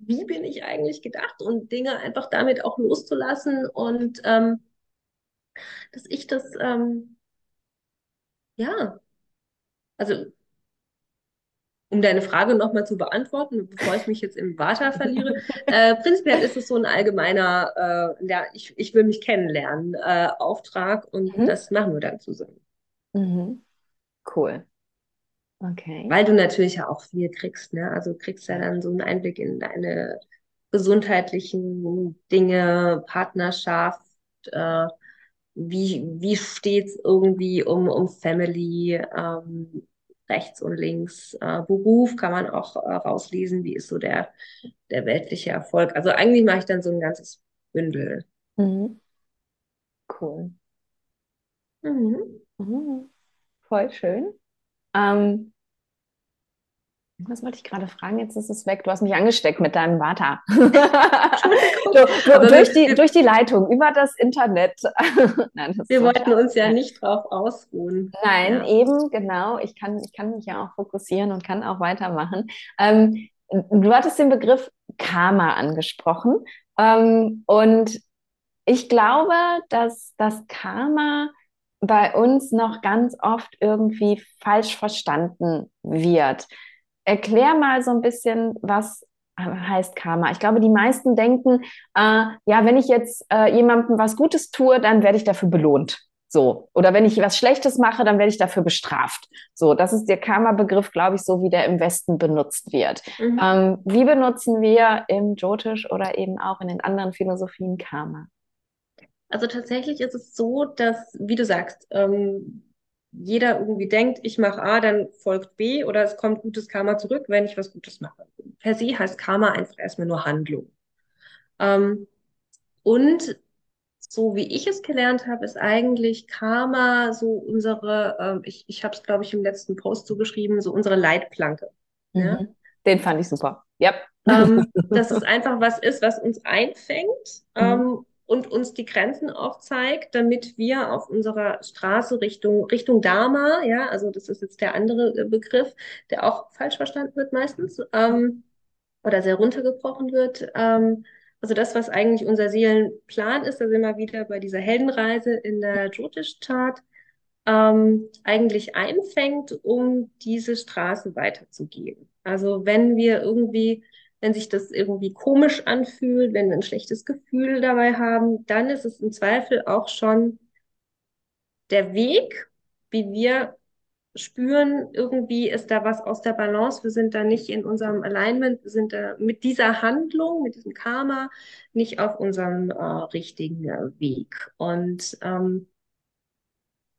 Speaker 2: wie bin ich eigentlich gedacht und Dinge einfach damit auch loszulassen und ähm, dass ich das, ähm, ja, also um deine Frage nochmal zu beantworten, bevor ich mich jetzt im Vata verliere, äh, prinzipiell ist es so ein allgemeiner, äh, ja, ich, ich will mich kennenlernen, äh, Auftrag und mhm. das machen wir dann zusammen.
Speaker 1: Mhm. Cool. Okay.
Speaker 2: Weil du natürlich ja auch viel kriegst, ne? Also du kriegst ja dann so einen Einblick in deine gesundheitlichen Dinge, Partnerschaft, äh, wie, wie steht es irgendwie um, um Family, ähm, rechts und links. Äh, Beruf kann man auch äh, rauslesen, wie ist so der, der weltliche Erfolg. Also eigentlich mache ich dann so ein ganzes Bündel.
Speaker 1: Mhm. Cool. Mhm. Mhm. Voll schön. Ähm, was wollte ich gerade fragen? Jetzt ist es weg. Du hast mich angesteckt mit deinem Vata. du, du, durch, die, durch die Leitung, über das Internet.
Speaker 2: Nein, das wir wollten schade. uns ja nicht drauf ausruhen.
Speaker 1: Nein, ja. eben, genau. Ich kann, ich kann mich ja auch fokussieren und kann auch weitermachen. Ähm, du hattest den Begriff Karma angesprochen. Ähm, und ich glaube, dass das Karma bei uns noch ganz oft irgendwie falsch verstanden wird. Erklär mal so ein bisschen, was heißt Karma. Ich glaube, die meisten denken, äh, ja, wenn ich jetzt äh, jemandem was Gutes tue, dann werde ich dafür belohnt. So. Oder wenn ich was Schlechtes mache, dann werde ich dafür bestraft. So, das ist der Karma-Begriff, glaube ich, so wie der im Westen benutzt wird. Mhm. Ähm, wie benutzen wir im Jyotish oder eben auch in den anderen Philosophien Karma?
Speaker 2: Also tatsächlich ist es so, dass, wie du sagst, ähm, jeder irgendwie denkt, ich mache A, dann folgt B oder es kommt gutes Karma zurück, wenn ich was Gutes mache. Per se heißt Karma einfach erstmal nur Handlung. Ähm, und so wie ich es gelernt habe, ist eigentlich Karma so unsere, ähm, ich, ich habe es, glaube ich, im letzten Post so geschrieben, so unsere Leitplanke.
Speaker 1: Mhm. Ja? Den fand ich super. Ja.
Speaker 2: Ähm, dass es einfach was ist, was uns einfängt. Mhm. Ähm, und uns die Grenzen aufzeigt, damit wir auf unserer Straße Richtung, Richtung Dharma, ja, also das ist jetzt der andere äh, Begriff, der auch falsch verstanden wird meistens, ähm, oder sehr runtergebrochen wird. Ähm, also das, was eigentlich unser Seelenplan ist, da sind wir wieder bei dieser Heldenreise in der Jyotish-Chart, ähm, eigentlich einfängt, um diese Straße weiterzugeben. Also wenn wir irgendwie wenn sich das irgendwie komisch anfühlt, wenn wir ein schlechtes Gefühl dabei haben, dann ist es im Zweifel auch schon der Weg, wie wir spüren, irgendwie ist da was aus der Balance, wir sind da nicht in unserem Alignment, wir sind da mit dieser Handlung, mit diesem Karma nicht auf unserem äh, richtigen äh, Weg. Und ähm,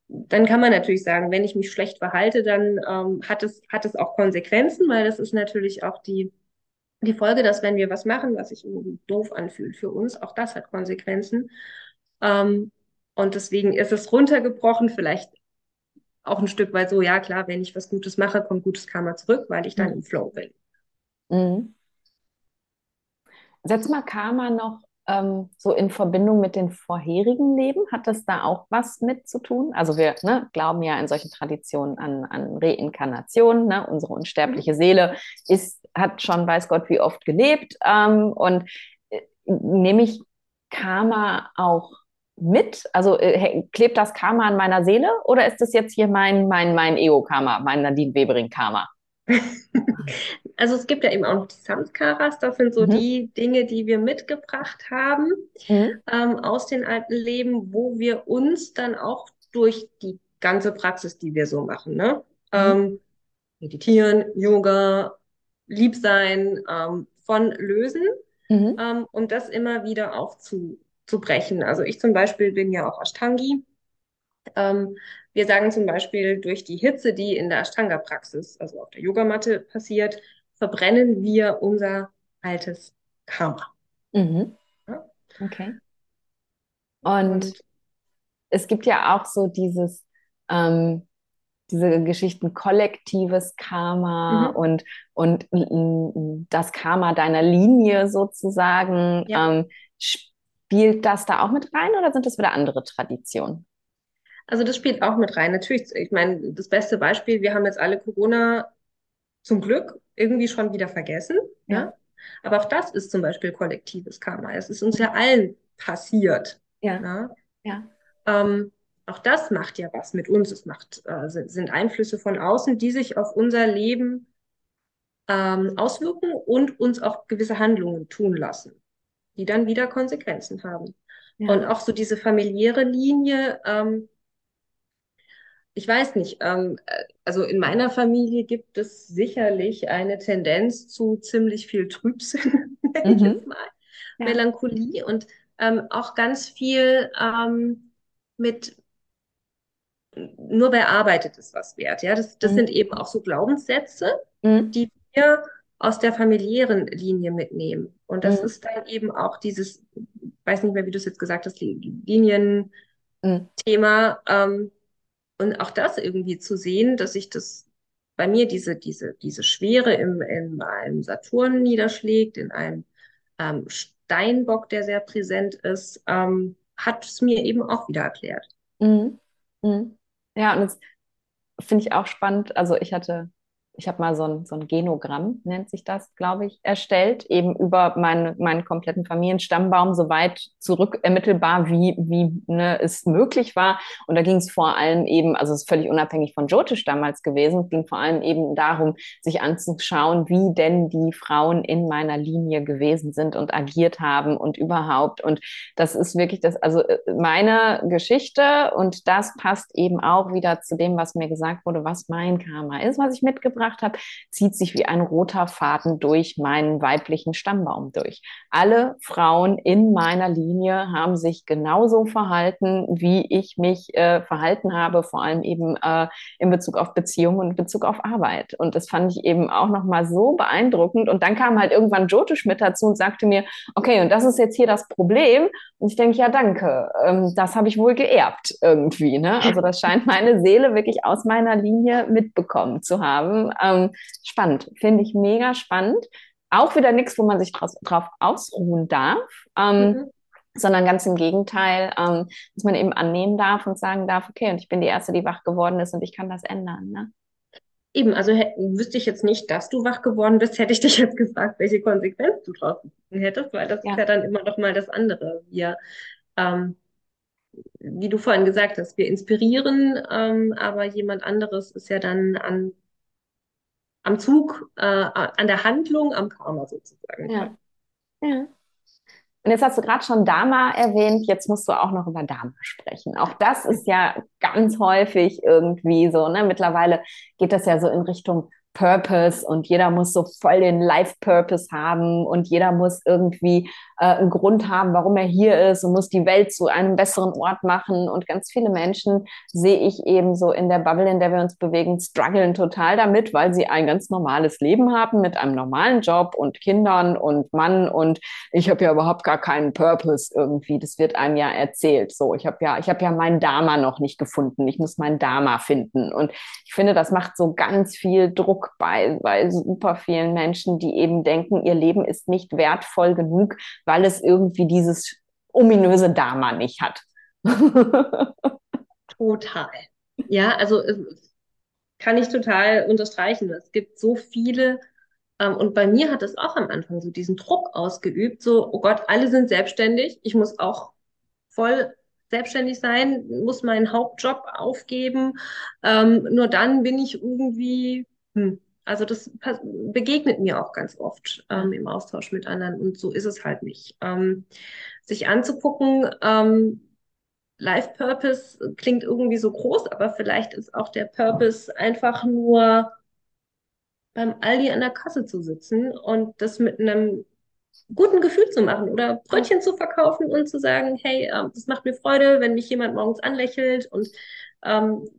Speaker 2: dann kann man natürlich sagen, wenn ich mich schlecht verhalte, dann ähm, hat, es, hat es auch Konsequenzen, weil das ist natürlich auch die die Folge, dass wenn wir was machen, was sich irgendwie doof anfühlt für uns, auch das hat Konsequenzen. Ähm, und deswegen ist es runtergebrochen, vielleicht auch ein Stück weit so, ja klar, wenn ich was Gutes mache, kommt gutes Karma zurück, weil ich dann mhm. im Flow bin. Mhm.
Speaker 1: Setz mal Karma noch ähm, so in Verbindung mit den vorherigen Leben? Hat das da auch was mit zu tun? Also wir ne, glauben ja in solchen Traditionen an, an Reinkarnation. Ne? Unsere unsterbliche mhm. Seele ist, hat schon weiß Gott wie oft gelebt. Ähm, und äh, nehme ich Karma auch mit? Also äh, klebt das Karma an meiner Seele oder ist das jetzt hier mein, mein, mein Ego-Karma, mein Nadine Webering-Karma?
Speaker 2: also es gibt ja eben auch noch die Samskaras, das sind so mhm. die Dinge, die wir mitgebracht haben mhm. ähm, aus den alten Leben, wo wir uns dann auch durch die ganze Praxis, die wir so machen, ne? Mhm. Ähm, meditieren, Yoga, Liebsein, ähm, von lösen. mhm. ähm, um das immer wieder aufzubrechen. Also ich zum Beispiel bin ja auch Ashtangi. Ähm, wir sagen zum Beispiel, durch die Hitze, die in der Ashtanga-Praxis, also auf der Yogamatte passiert, verbrennen wir unser altes Karma.
Speaker 1: Mhm. Ja? Okay. Und, Und, es gibt ja auch so dieses, ähm, diese Geschichten kollektives Karma mhm. und, und das Karma deiner Linie sozusagen. Ja. Ähm, spielt das da auch mit rein oder sind das wieder andere Traditionen?
Speaker 2: Also das spielt auch mit rein. Natürlich, ich meine, das beste Beispiel, wir haben jetzt alle Corona zum Glück irgendwie schon wieder vergessen. Ja. ja? Aber auch das ist zum Beispiel kollektives Karma. Es ist uns ja allen passiert.
Speaker 1: Ja. Ja. ja.
Speaker 2: Ähm, auch das macht ja was mit uns. Es macht, äh, sind, sind, Einflüsse von außen, die sich auf unser Leben ähm, auswirken und uns auch gewisse Handlungen tun lassen, die dann wieder Konsequenzen haben. Ja. Und auch so diese familiäre Linie, ähm, ich weiß nicht, ähm, äh, also in meiner Familie gibt es sicherlich eine Tendenz zu ziemlich viel Trübsinn, mhm. jetzt mal, ja. Melancholie und ähm, auch ganz viel ähm, mit nur wer arbeitet ist was wert. Ja, das, das mhm. sind eben auch so Glaubenssätze, mhm. die wir aus der familiären Linie mitnehmen. Und das mhm. ist dann eben auch dieses, weiß nicht mehr, wie du es jetzt gesagt hast, Linien-Thema. Ähm, und auch das irgendwie zu sehen, dass sich das bei mir diese, diese, diese Schwere im, in einem Saturn niederschlägt, in einem ähm, Steinbock, der sehr präsent ist, ähm, hat es mir eben auch wieder erklärt.
Speaker 1: Mhm. Mhm. Ja, und das finde ich auch spannend. Also ich hatte ich habe mal so ein, so ein Genogramm, nennt sich das, glaube ich, erstellt, eben über meine, meinen kompletten Familienstammbaum so weit zurück ermittelbar, wie, wie ne, es möglich war. Und da ging es vor allem eben, also es ist völlig unabhängig von Jyotish damals gewesen, es ging vor allem eben darum, sich anzuschauen, wie denn die Frauen in meiner Linie gewesen sind und agiert haben und überhaupt. Und das ist wirklich das, also äh, meine Geschichte und das passt eben auch wieder zu dem, was mir gesagt wurde, was mein Karma ist, was ich mitgebracht mitgebracht habe, zieht sich wie ein roter Faden durch meinen weiblichen Stammbaum durch. Alle Frauen in meiner Linie haben sich genauso verhalten, wie ich mich äh, verhalten habe, vor allem eben äh, in Bezug auf Beziehungen und in Bezug auf Arbeit. Und das fand ich eben auch nochmal so beeindruckend. Und dann kam halt irgendwann Jyotish mit dazu und sagte mir, okay, und das ist jetzt hier das Problem. Und ich denke, ja, danke. Ähm, das habe ich wohl geerbt irgendwie. Ne? Also das scheint meine Seele wirklich aus meiner Linie mitbekommen zu haben. Ähm, spannend, finde ich mega spannend. Auch wieder nichts, wo man sich draus, drauf ausruhen darf. Ähm, mhm. Sondern ganz im Gegenteil, ähm, dass man eben annehmen darf und sagen darf, okay, und ich bin die Erste, die wach geworden ist und ich kann das ändern. Ne?
Speaker 2: Eben, also wüsste ich jetzt nicht, dass du wach geworden bist, hätte ich dich jetzt gefragt, welche Konsequenz du draus hättest, weil das ja. ist ja dann immer noch mal das andere. Wir, ähm, wie du vorhin gesagt hast, wir inspirieren, ähm, aber jemand anderes ist ja dann an am Zug, äh, an der Handlung, am Karma sozusagen.
Speaker 1: Ja. ja. Und jetzt hast du gerade schon Dharma erwähnt, jetzt musst du auch noch über Dharma sprechen. Auch das ist ja ganz häufig irgendwie so, ne? Mittlerweile geht das ja so in Richtung Purpose und jeder muss so voll den Life-Purpose haben und jeder muss irgendwie äh, einen Grund haben, warum er hier ist und muss die Welt zu einem besseren Ort machen. Und ganz viele Menschen sehe ich eben so in der Bubble, in der wir uns bewegen, strugglen total damit, weil sie ein ganz normales Leben haben mit einem normalen Job und Kindern und Mann und ich habe ja überhaupt gar keinen Purpose irgendwie. Das wird einem ja erzählt. So, ich habe ja, ich habe ja meinen Dharma noch nicht gefunden. Ich muss meinen Dharma finden. Und ich finde, das macht so ganz viel Druck bei, bei super vielen Menschen, die eben denken, ihr Leben ist nicht wertvoll genug, weil es irgendwie dieses ominöse Dharma nicht hat.
Speaker 2: total. Ja, also kann ich total unterstreichen. Es gibt so viele, ähm, und bei mir hat es auch am Anfang so diesen Druck ausgeübt, so, oh Gott, alle sind selbstständig, ich muss auch voll selbstständig sein, muss meinen Hauptjob aufgeben. Ähm, nur dann bin ich irgendwie, hm, also das begegnet mir auch ganz oft ähm, im Austausch mit anderen und so ist es halt nicht. Ähm, sich anzugucken, ähm, Life Purpose klingt irgendwie so groß, aber vielleicht ist auch der Purpose einfach nur beim Aldi an der Kasse zu sitzen und das mit einem guten Gefühl zu machen oder Brötchen zu verkaufen und zu sagen, hey, ähm, das macht mir Freude, wenn mich jemand morgens anlächelt und ähm,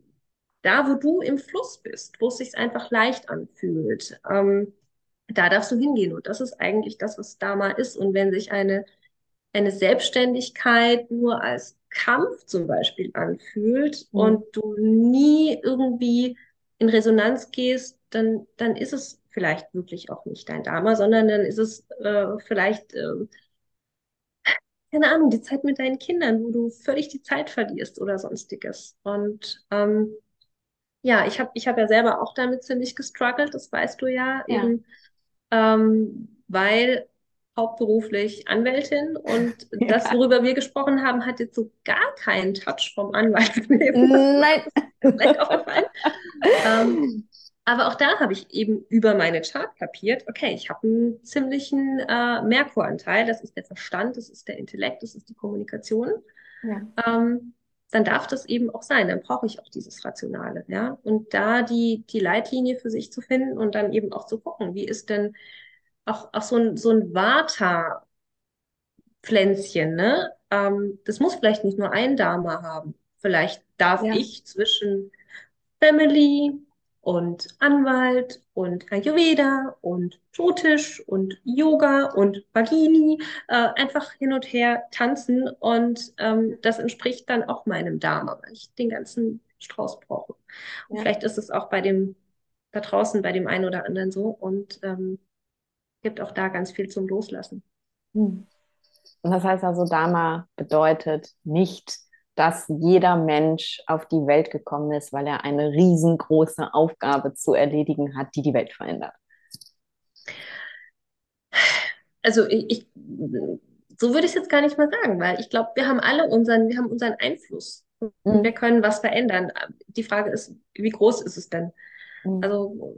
Speaker 2: da, wo du im Fluss bist, wo es sich einfach leicht anfühlt, ähm, da darfst du hingehen. Und das ist eigentlich das, was Dharma ist. Und wenn sich eine, eine Selbstständigkeit nur als Kampf zum Beispiel anfühlt mhm. und du nie irgendwie in Resonanz gehst, dann, dann ist es vielleicht wirklich auch nicht dein Dharma, sondern dann ist es äh, vielleicht, äh, keine Ahnung, die Zeit mit deinen Kindern, wo du völlig die Zeit verlierst oder sonstiges. Und ähm, ja, ich habe ich hab ja selber auch damit ziemlich gestruggelt, das weißt du ja, ja. eben, ähm, weil hauptberuflich Anwältin und ja. das, worüber wir gesprochen haben, hat jetzt so gar keinen Touch vom Anwaltsleben.
Speaker 1: Nein.
Speaker 2: ähm, aber auch da habe ich eben über meine Chart kapiert, okay, ich habe einen ziemlichen äh, Merkuranteil, das ist der Verstand, das ist der Intellekt, das ist die Kommunikation. Ja. Ähm, dann darf das eben auch sein, dann brauche ich auch dieses Rationale, ja. Und da die, die Leitlinie für sich zu finden und dann eben auch zu gucken, wie ist denn auch, auch so ein, so ein Vata-Pflänzchen, ne? Ähm, das muss vielleicht nicht nur ein Dharma haben. Vielleicht darf ja. ich zwischen Family, und Anwalt und Ayurveda und Jyotish und Yoga und Bagini äh, einfach hin und her tanzen und ähm, das entspricht dann auch meinem Dharma, weil ich den ganzen Strauß brauche. Und ja. vielleicht ist es auch bei dem da draußen bei dem einen oder anderen so und ähm, gibt auch da ganz viel zum Loslassen.
Speaker 1: Hm. Und das heißt also, Dharma bedeutet nicht dass jeder Mensch auf die Welt gekommen ist, weil er eine riesengroße Aufgabe zu erledigen hat, die die Welt verändert?
Speaker 2: Also ich, ich so würde ich es jetzt gar nicht mal sagen, weil ich glaube, wir haben alle unseren, wir haben unseren Einfluss. Mhm. Wir können was verändern. Die Frage ist, wie groß ist es denn? Mhm. Also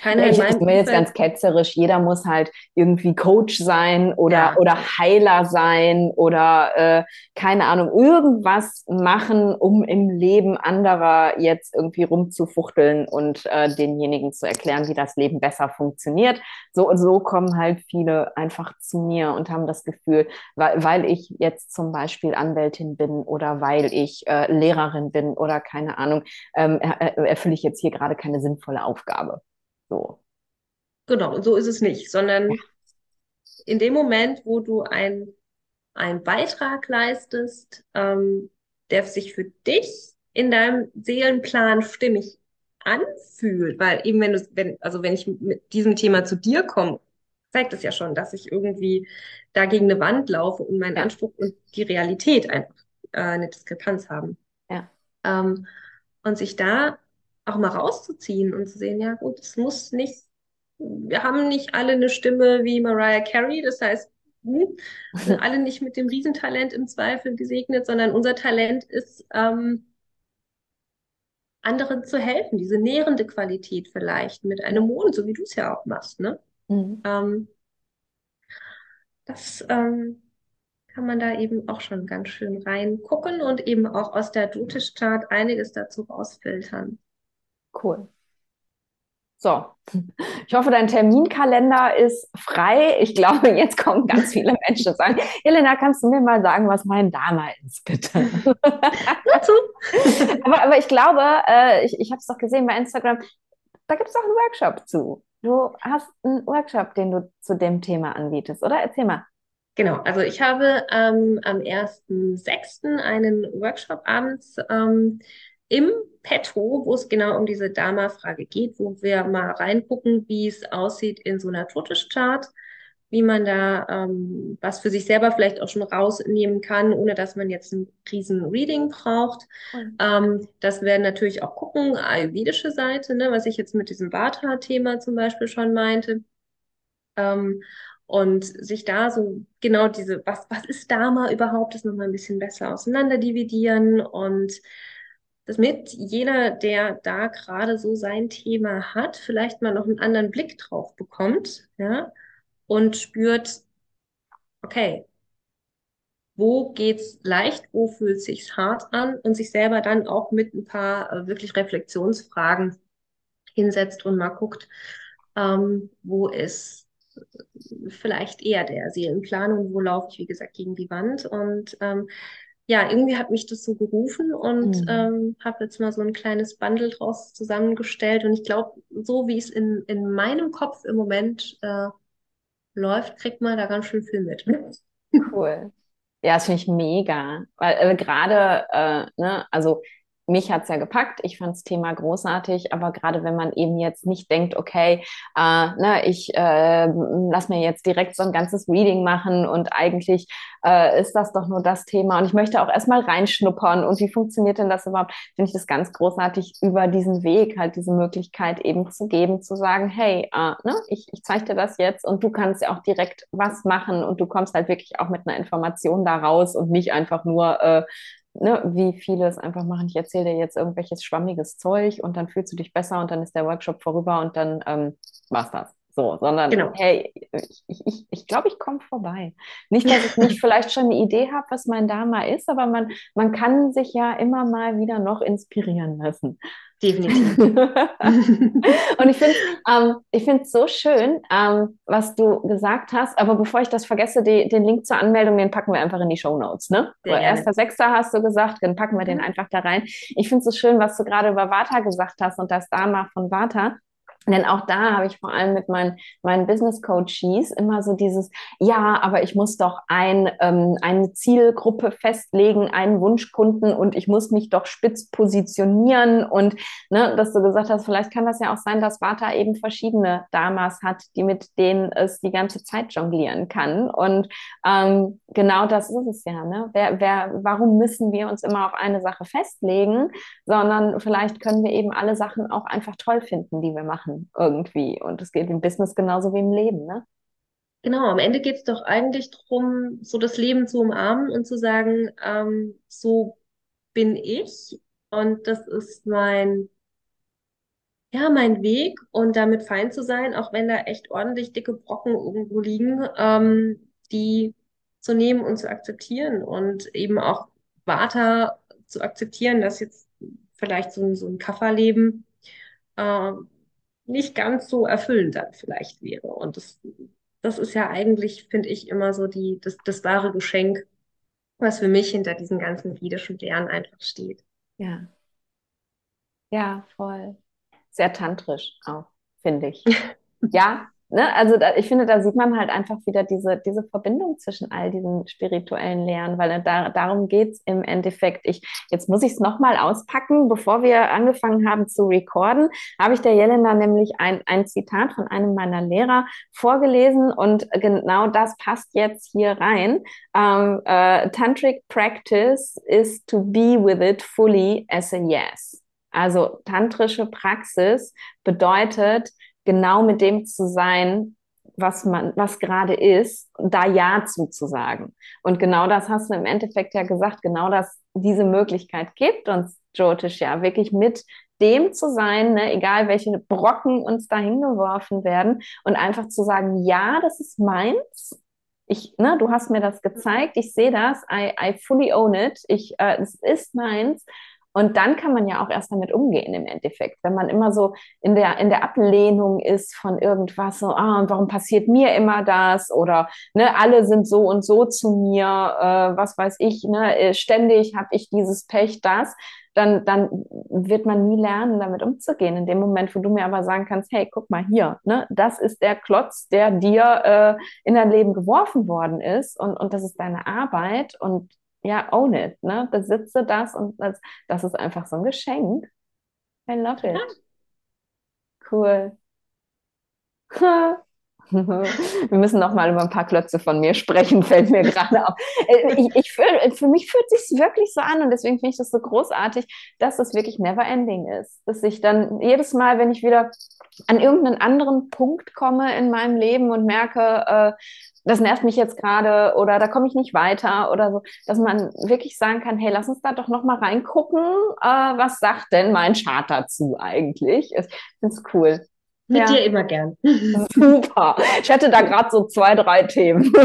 Speaker 1: keiner ich, ich bin jetzt ganz ketzerisch, jeder muss halt irgendwie Coach sein oder, ja. oder Heiler sein oder äh, keine Ahnung, irgendwas machen, um im Leben anderer jetzt irgendwie rumzufuchteln und äh, denjenigen zu erklären, wie das Leben besser funktioniert. So und so kommen halt viele einfach zu mir und haben das Gefühl, weil, weil ich jetzt zum Beispiel Anwältin bin oder weil ich äh, Lehrerin bin oder keine Ahnung, ähm, erfülle ich jetzt hier gerade keine sinnvolle Aufgabe. So.
Speaker 2: Genau, so ist es nicht, sondern in dem Moment, wo du ein, einen Beitrag leistest, ähm, der sich für dich in deinem Seelenplan stimmig anfühlt, weil eben wenn du, wenn, also wenn ich mit diesem Thema zu dir komme, zeigt es ja schon, dass ich irgendwie da gegen eine Wand laufe und mein ja. Anspruch und die Realität einfach äh, eine Diskrepanz haben.
Speaker 1: Ja.
Speaker 2: Ähm, und sich da auch mal rauszuziehen und zu sehen, ja gut, es muss nicht, wir haben nicht alle eine Stimme wie Mariah Carey, das heißt, hm, sind alle nicht mit dem Riesentalent im Zweifel gesegnet, sondern unser Talent ist, ähm, anderen zu helfen, diese nährende Qualität vielleicht mit einem Mond, so wie du es ja auch machst, ne? Mhm. Ähm, das ähm, kann man da eben auch schon ganz schön reingucken und eben auch aus der Dute-Chart einiges dazu rausfiltern.
Speaker 1: Cool. So, ich hoffe, dein Terminkalender ist frei. Ich glaube, jetzt kommen ganz viele Menschen und sagen, Helena, kannst du mir mal sagen, was mein Dama ist, bitte? aber, aber ich glaube, äh, ich, ich habe es doch gesehen bei Instagram, da gibt es auch einen Workshop zu. Du hast einen Workshop, den du zu dem Thema anbietest, oder? Erzähl mal.
Speaker 2: Genau, also ich habe ähm, am 1.6. einen Workshop abends ähm, im Petto, wo es genau um diese Dharma-Frage geht, wo wir mal reingucken, wie es aussieht in so einer Totisch-Chart, wie man da ähm, was für sich selber vielleicht auch schon rausnehmen kann, ohne dass man jetzt ein riesen Reading braucht. Mhm. Ähm, das werden natürlich auch gucken, ayurvedische Seite, ne, was ich jetzt mit diesem Vata-Thema zum Beispiel schon meinte. Ähm, und sich da so genau diese, was, was ist Dharma überhaupt, das nochmal ein bisschen besser auseinander dividieren und damit jeder, der da gerade so sein Thema hat, vielleicht mal noch einen anderen Blick drauf bekommt, ja, und spürt, okay, wo geht's leicht, wo fühlt sich's hart an und sich selber dann auch mit ein paar äh, wirklich Reflexionsfragen hinsetzt und mal guckt, ähm, wo ist vielleicht eher der Seelenplan und wo laufe ich, wie gesagt, gegen die Wand. Und ähm, ja, irgendwie hat mich das so gerufen und mhm. ähm, habe jetzt mal so ein kleines Bundle draus zusammengestellt. Und ich glaube, so wie es in, in meinem Kopf im Moment äh, läuft, kriegt man da ganz schön viel mit.
Speaker 1: Cool. Ja, das finde ich mega. Weil äh, gerade, äh, ne, also mich hat es ja gepackt, ich fand das Thema großartig, aber gerade wenn man eben jetzt nicht denkt, okay, äh, ne, ich äh, lass mir jetzt direkt so ein ganzes Reading machen und eigentlich äh, ist das doch nur das Thema und ich möchte auch erstmal reinschnuppern und wie funktioniert denn das überhaupt, finde ich das ganz großartig, über diesen Weg halt diese Möglichkeit eben zu geben, zu sagen, hey, äh, ne, ich, ich zeige dir das jetzt und du kannst ja auch direkt was machen und du kommst halt wirklich auch mit einer Information da raus und nicht einfach nur, äh, ne, wie viele es einfach machen, ich erzähle dir jetzt irgendwelches schwammiges Zeug und dann fühlst du dich besser und dann ist der Workshop vorüber und dann ähm, war's das. So, sondern genau. hey, ich, ich, ich, ich glaube, ich komme vorbei. Nicht, dass ich nicht vielleicht schon eine Idee habe, was mein Dharma ist, aber man, man kann sich ja immer mal wieder noch inspirieren lassen.
Speaker 2: Definitiv.
Speaker 1: und ich finde ähm, ich finde es so schön, ähm, was du gesagt hast. Aber bevor ich das vergesse, die, den Link zur Anmeldung, den packen wir einfach in die Show Notes. Ne? Erster Sechster hast du gesagt, dann packen wir den mhm. einfach da rein. Ich finde es so schön, was du gerade über Vata gesagt hast und das Dharma von Vata. Denn auch da habe ich vor allem mit meinen, meinen Business Coaches immer so dieses, ja, aber ich muss doch ein, ähm, eine Zielgruppe festlegen, einen Wunschkunden und ich muss mich doch spitz positionieren und ne, dass du gesagt hast, vielleicht kann das ja auch sein, dass Vata eben verschiedene Damas hat, die mit denen es die ganze Zeit jonglieren kann. Und ähm, genau das ist es ja. Ne? Wer, wer, warum müssen wir uns immer auf eine Sache festlegen, sondern vielleicht können wir eben alle Sachen auch einfach toll finden, die wir machen irgendwie. Und es geht im Business genauso wie im Leben, ne?
Speaker 2: Genau, am Ende geht es doch eigentlich darum, so das Leben zu umarmen und zu sagen, ähm, so bin ich und das ist mein, ja, mein Weg und damit fein zu sein, auch wenn da echt ordentlich dicke Brocken irgendwo liegen, ähm, die zu nehmen und zu akzeptieren und eben auch weiter zu akzeptieren, dass jetzt vielleicht so ein, so ein Kafferleben äh, nicht ganz so erfüllend dann vielleicht wäre. Und das, das ist ja eigentlich, finde ich, immer so die, das, das wahre Geschenk, was für mich hinter diesen ganzen vedischen Lehren einfach steht.
Speaker 1: Ja. Ja, voll. Sehr tantrisch auch, finde ich. ja, ne, also da, ich finde, da sieht man halt einfach wieder diese, diese Verbindung zwischen all diesen spirituellen Lehren, weil da, darum geht es im Endeffekt. Ich, jetzt muss ich es nochmal auspacken. Bevor wir angefangen haben zu recorden, habe ich der Jelena nämlich ein, ein Zitat von einem meiner Lehrer vorgelesen und genau das passt jetzt hier rein. Um, uh, Tantric practice is to be with it fully as a yes. Also tantrische Praxis bedeutet, genau mit dem zu sein, was man, was gerade ist, da Ja zuzusagen. Und genau das hast du im Endeffekt ja gesagt, genau dass diese Möglichkeit gibt uns Jyotish ja wirklich mit dem zu sein, ne, egal welche Brocken uns da hingeworfen werden und einfach zu sagen, ja, das ist meins. Ich, ne, du hast mir das gezeigt, ich sehe das, I, I fully own it, ich, äh, es ist meins und dann kann man ja auch erst damit umgehen im Endeffekt. Wenn man immer so in der, in der Ablehnung ist von irgendwas, so, ah, und warum passiert mir immer das? Oder ne, alle sind so und so zu mir, äh, was weiß ich, ne, äh, ständig habe ich dieses Pech, das, dann, dann wird man nie lernen, damit umzugehen. In dem Moment, wo du mir aber sagen kannst, hey, guck mal hier, ne, das ist der Klotz, der dir äh, in dein Leben geworfen worden ist und, und das ist deine Arbeit und ja, own it, ne? Besitze das und das, das ist einfach so ein Geschenk. I love it. Cool. Wir müssen noch mal über ein paar Klötze von mir sprechen, fällt mir gerade auf. Äh, ich, ich fühl, für mich fühlt es sich wirklich so an und deswegen finde ich das so großartig, dass es wirklich never ending ist. Dass ich dann jedes Mal, wenn ich wieder an irgendeinen anderen Punkt komme in meinem Leben und merke, äh, das nervt mich jetzt gerade oder da komme ich nicht weiter oder so, dass man wirklich sagen kann, hey, lass uns da doch noch mal reingucken, äh, was sagt denn mein Chart dazu eigentlich? Ich finde es cool.
Speaker 2: Mit ja. dir immer gern.
Speaker 1: Super. Ich hätte da gerade so zwei, drei Themen.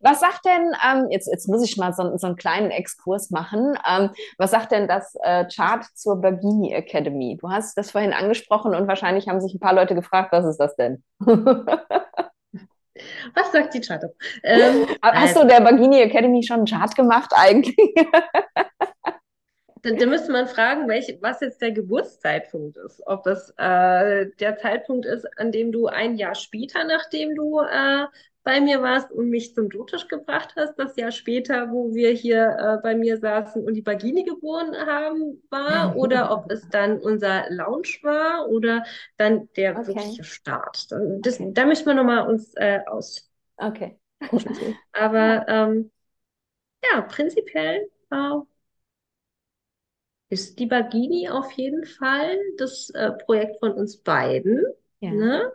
Speaker 1: Was sagt denn, ähm, jetzt, jetzt muss ich mal so, so einen kleinen Exkurs machen, ähm, was sagt denn das äh, Chart zur Bergini Academy? Du hast das vorhin angesprochen und wahrscheinlich haben sich ein paar Leute gefragt, was ist das denn?
Speaker 2: Was sagt die Chart? Ähm,
Speaker 1: Hast also, du der Bergini Academy schon einen Chart gemacht eigentlich?
Speaker 2: da, da müsste man fragen, welch, was jetzt der Geburtszeitpunkt ist. Ob das äh, der Zeitpunkt ist, an dem du ein Jahr später, nachdem du äh, bei mir warst und mich zum Jotisch gebracht hast, das Jahr später, wo wir hier äh, bei mir saßen und die Bagini geboren haben, war, oder ob es dann unser Lounge war oder dann der okay. wirkliche Start. Das, okay. Da möchten wir nochmal uns äh, aus.
Speaker 1: Okay.
Speaker 2: Aber ähm, ja, prinzipiell äh, ist die Bagini auf jeden Fall das äh, Projekt von uns beiden. Ja. Ne?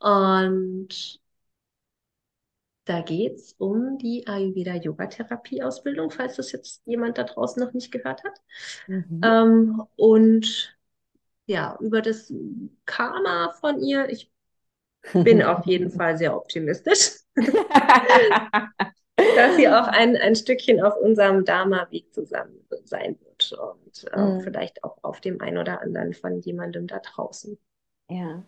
Speaker 2: Und da geht es um die Ayurveda-Yoga-Therapie-Ausbildung, falls das jetzt jemand da draußen noch nicht gehört hat. Mhm. Ähm, und ja, über das Karma von ihr, ich bin auf jeden Fall sehr optimistisch, dass sie auch ein, ein Stückchen auf unserem Dharma-Weg zusammen sein wird und äh, mhm. vielleicht auch auf dem einen oder anderen von jemandem da draußen.
Speaker 1: Ja.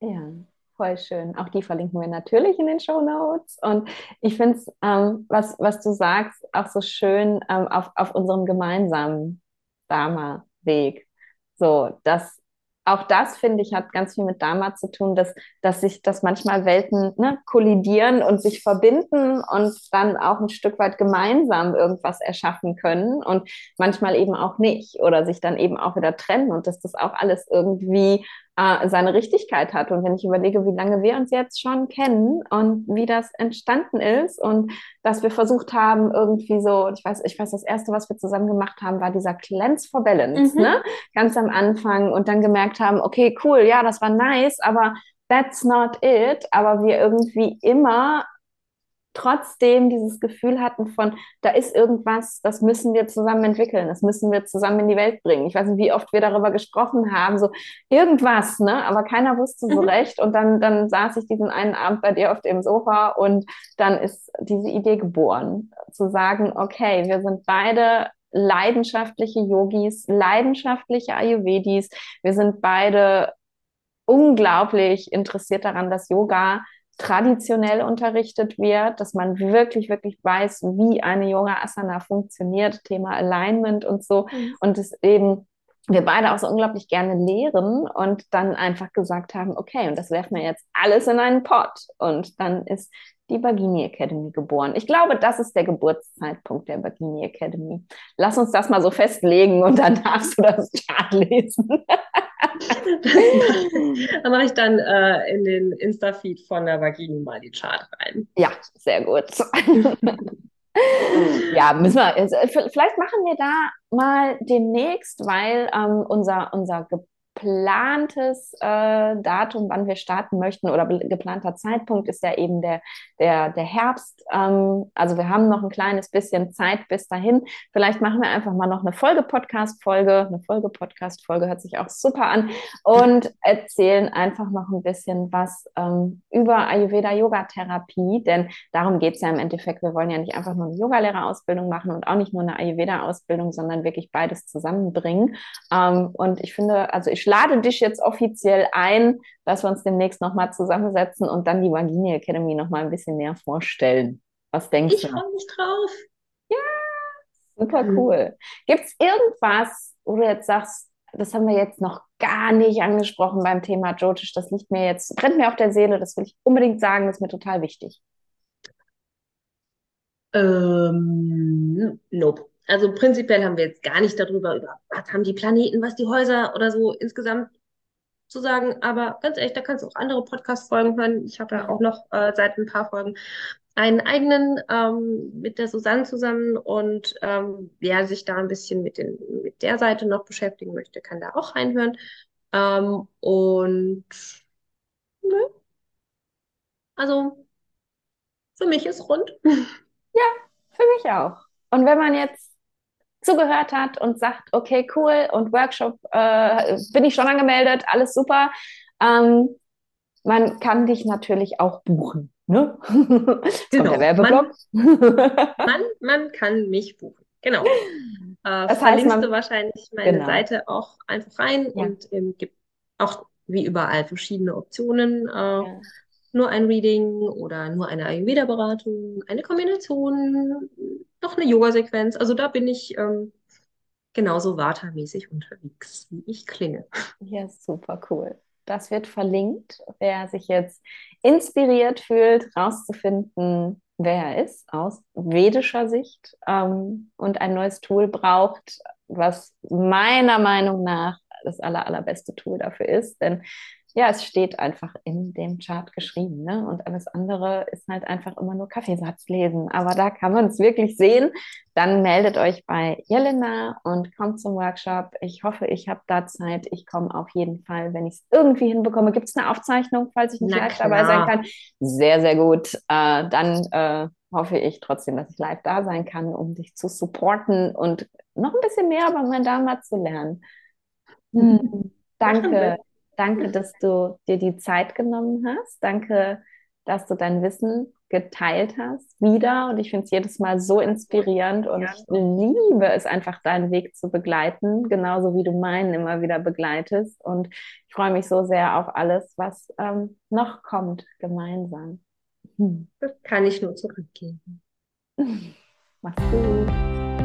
Speaker 1: Ja. Voll schön. Auch die verlinken wir natürlich in den Show Notes. Und ich finde es, ähm, was, was du sagst, auch so schön ähm, auf, auf unserem gemeinsamen Dharma-Weg. So, dass auch das, finde ich, hat ganz viel mit Dharma zu tun, dass, dass sich, dass manchmal Welten ne, kollidieren und sich verbinden und dann auch ein Stück weit gemeinsam irgendwas erschaffen können und manchmal eben auch nicht oder sich dann eben auch wieder trennen und dass das auch alles irgendwie äh, seine Richtigkeit hat. Und wenn ich überlege, wie lange wir uns jetzt schon kennen und wie das entstanden ist und dass wir versucht haben, irgendwie so, ich weiß, ich weiß, das erste, was wir zusammen gemacht haben, war dieser Cleanse for Balance, mhm. ne? Ganz am Anfang und dann gemerkt haben, okay, cool, ja, das war nice, aber that's not it. Aber wir irgendwie immer trotzdem dieses Gefühl hatten von, da ist irgendwas, das müssen wir zusammen entwickeln, das müssen wir zusammen in die Welt bringen. Ich weiß nicht, wie oft wir darüber gesprochen haben, so irgendwas, ne? Aber keiner wusste so mhm. recht. Und dann, dann saß ich diesen einen Abend bei dir auf dem Sofa und dann ist diese Idee geboren, zu sagen, okay, wir sind beide leidenschaftliche Yogis, leidenschaftliche Ayurvedis. Wir sind beide unglaublich interessiert daran, dass Yoga traditionell unterrichtet wird, dass man wirklich, wirklich weiß, wie eine Yoga Asana funktioniert, Thema Alignment und so. Mhm. Und es eben wir beide auch so unglaublich gerne lehren und dann einfach gesagt haben, okay, und das werfen wir jetzt alles in einen Pot. Und dann ist die Bagini Academy geboren. Ich glaube, das ist der Geburtszeitpunkt der Bagini Academy. Lass uns das mal so festlegen und dann darfst du das Chart lesen.
Speaker 2: da mache ich dann äh, in den Insta-Feed von der Vagini mal die Chart rein.
Speaker 1: Ja, sehr gut. ja, müssen wir, also, vielleicht machen wir da mal demnächst, weil ähm, unser, unser geplantes äh, Datum, wann wir starten möchten oder geplanter Zeitpunkt ist ja eben der, der, der Herbst. Ähm, also wir haben noch ein kleines bisschen Zeit bis dahin. Vielleicht machen wir einfach mal noch eine Folge-Podcast-Folge. Eine Folge-Podcast-Folge hört sich auch super an und erzählen einfach noch ein bisschen was ähm, über Ayurveda-Yoga-Therapie, denn darum geht es ja im Endeffekt. Wir wollen ja nicht einfach nur eine Yogalehrerausbildung machen und auch nicht nur eine Ayurveda-Ausbildung, sondern wirklich beides zusammenbringen. Ähm, und ich finde, also ich lade dich jetzt offiziell ein, dass wir uns demnächst nochmal zusammensetzen und dann die Vagini Academy nochmal ein bisschen näher vorstellen. Was denkst
Speaker 2: ich
Speaker 1: du?
Speaker 2: Ich freue mich drauf.
Speaker 1: Ja, super cool. Gibt es irgendwas, wo du jetzt sagst, das haben wir jetzt noch gar nicht angesprochen beim Thema Jotisch, das liegt mir jetzt, brennt mir auf der Seele, das will ich unbedingt sagen, das ist mir total wichtig.
Speaker 2: Ähm, nope. Also prinzipiell haben wir jetzt gar nicht darüber, über was haben die Planeten, was die Häuser oder so insgesamt zu sagen. Aber ganz ehrlich, da kannst du auch andere Podcast-Folgen hören. Ich habe ja auch noch äh, seit ein paar Folgen einen eigenen ähm, mit der Susanne zusammen und ähm, wer sich da ein bisschen mit, den, mit der Seite noch beschäftigen möchte, kann da auch reinhören. Ähm, und ne? also für mich ist rund.
Speaker 1: Ja, für mich auch. Und wenn man jetzt zugehört hat und sagt, okay, cool und Workshop äh, bin ich schon angemeldet, alles super. Ähm, man kann dich natürlich auch buchen. Ne?
Speaker 2: genau. Man, man, man, kann mich buchen. Genau. Äh, das verlinkst man, du wahrscheinlich meine genau. Seite auch einfach rein ja. und ähm, gibt auch wie überall verschiedene Optionen. Äh, ja. Nur ein Reading oder nur eine Ayurveda-Beratung, eine Kombination, noch eine Yoga-Sequenz. Also da bin ich ähm, genauso Vata-mäßig unterwegs, wie ich klinge.
Speaker 1: Ja, super cool. Das wird verlinkt. Wer sich jetzt inspiriert fühlt, rauszufinden, wer er ist aus vedischer Sicht ähm, und ein neues Tool braucht, was meiner Meinung nach das aller, allerbeste Tool dafür ist. Denn ja, es steht einfach in dem Chart geschrieben. Ne? Und alles andere ist halt einfach immer nur Kaffeesatz lesen. Aber da kann man es wirklich sehen. Dann meldet euch bei Jelena und kommt zum Workshop. Ich hoffe, ich habe da Zeit. Ich komme auf jeden Fall, wenn ich es irgendwie hinbekomme. Gibt es eine Aufzeichnung, falls ich nicht live dabei sein kann? Sehr, sehr gut. Äh, dann äh, hoffe ich trotzdem, dass ich live da sein kann, um dich zu supporten und noch ein bisschen mehr über mein Dharma zu lernen. Hm. Danke. Danke, dass du dir die Zeit genommen hast. Danke, dass du dein Wissen geteilt hast wieder. Und ich finde es jedes Mal so inspirierend und ich liebe es einfach, deinen Weg zu begleiten, genauso wie du meinen immer wieder begleitest. Und ich freue mich so sehr auf alles, was ähm, noch kommt, gemeinsam.
Speaker 2: Hm. Das kann ich nur zurückgeben.
Speaker 1: Mach's gut.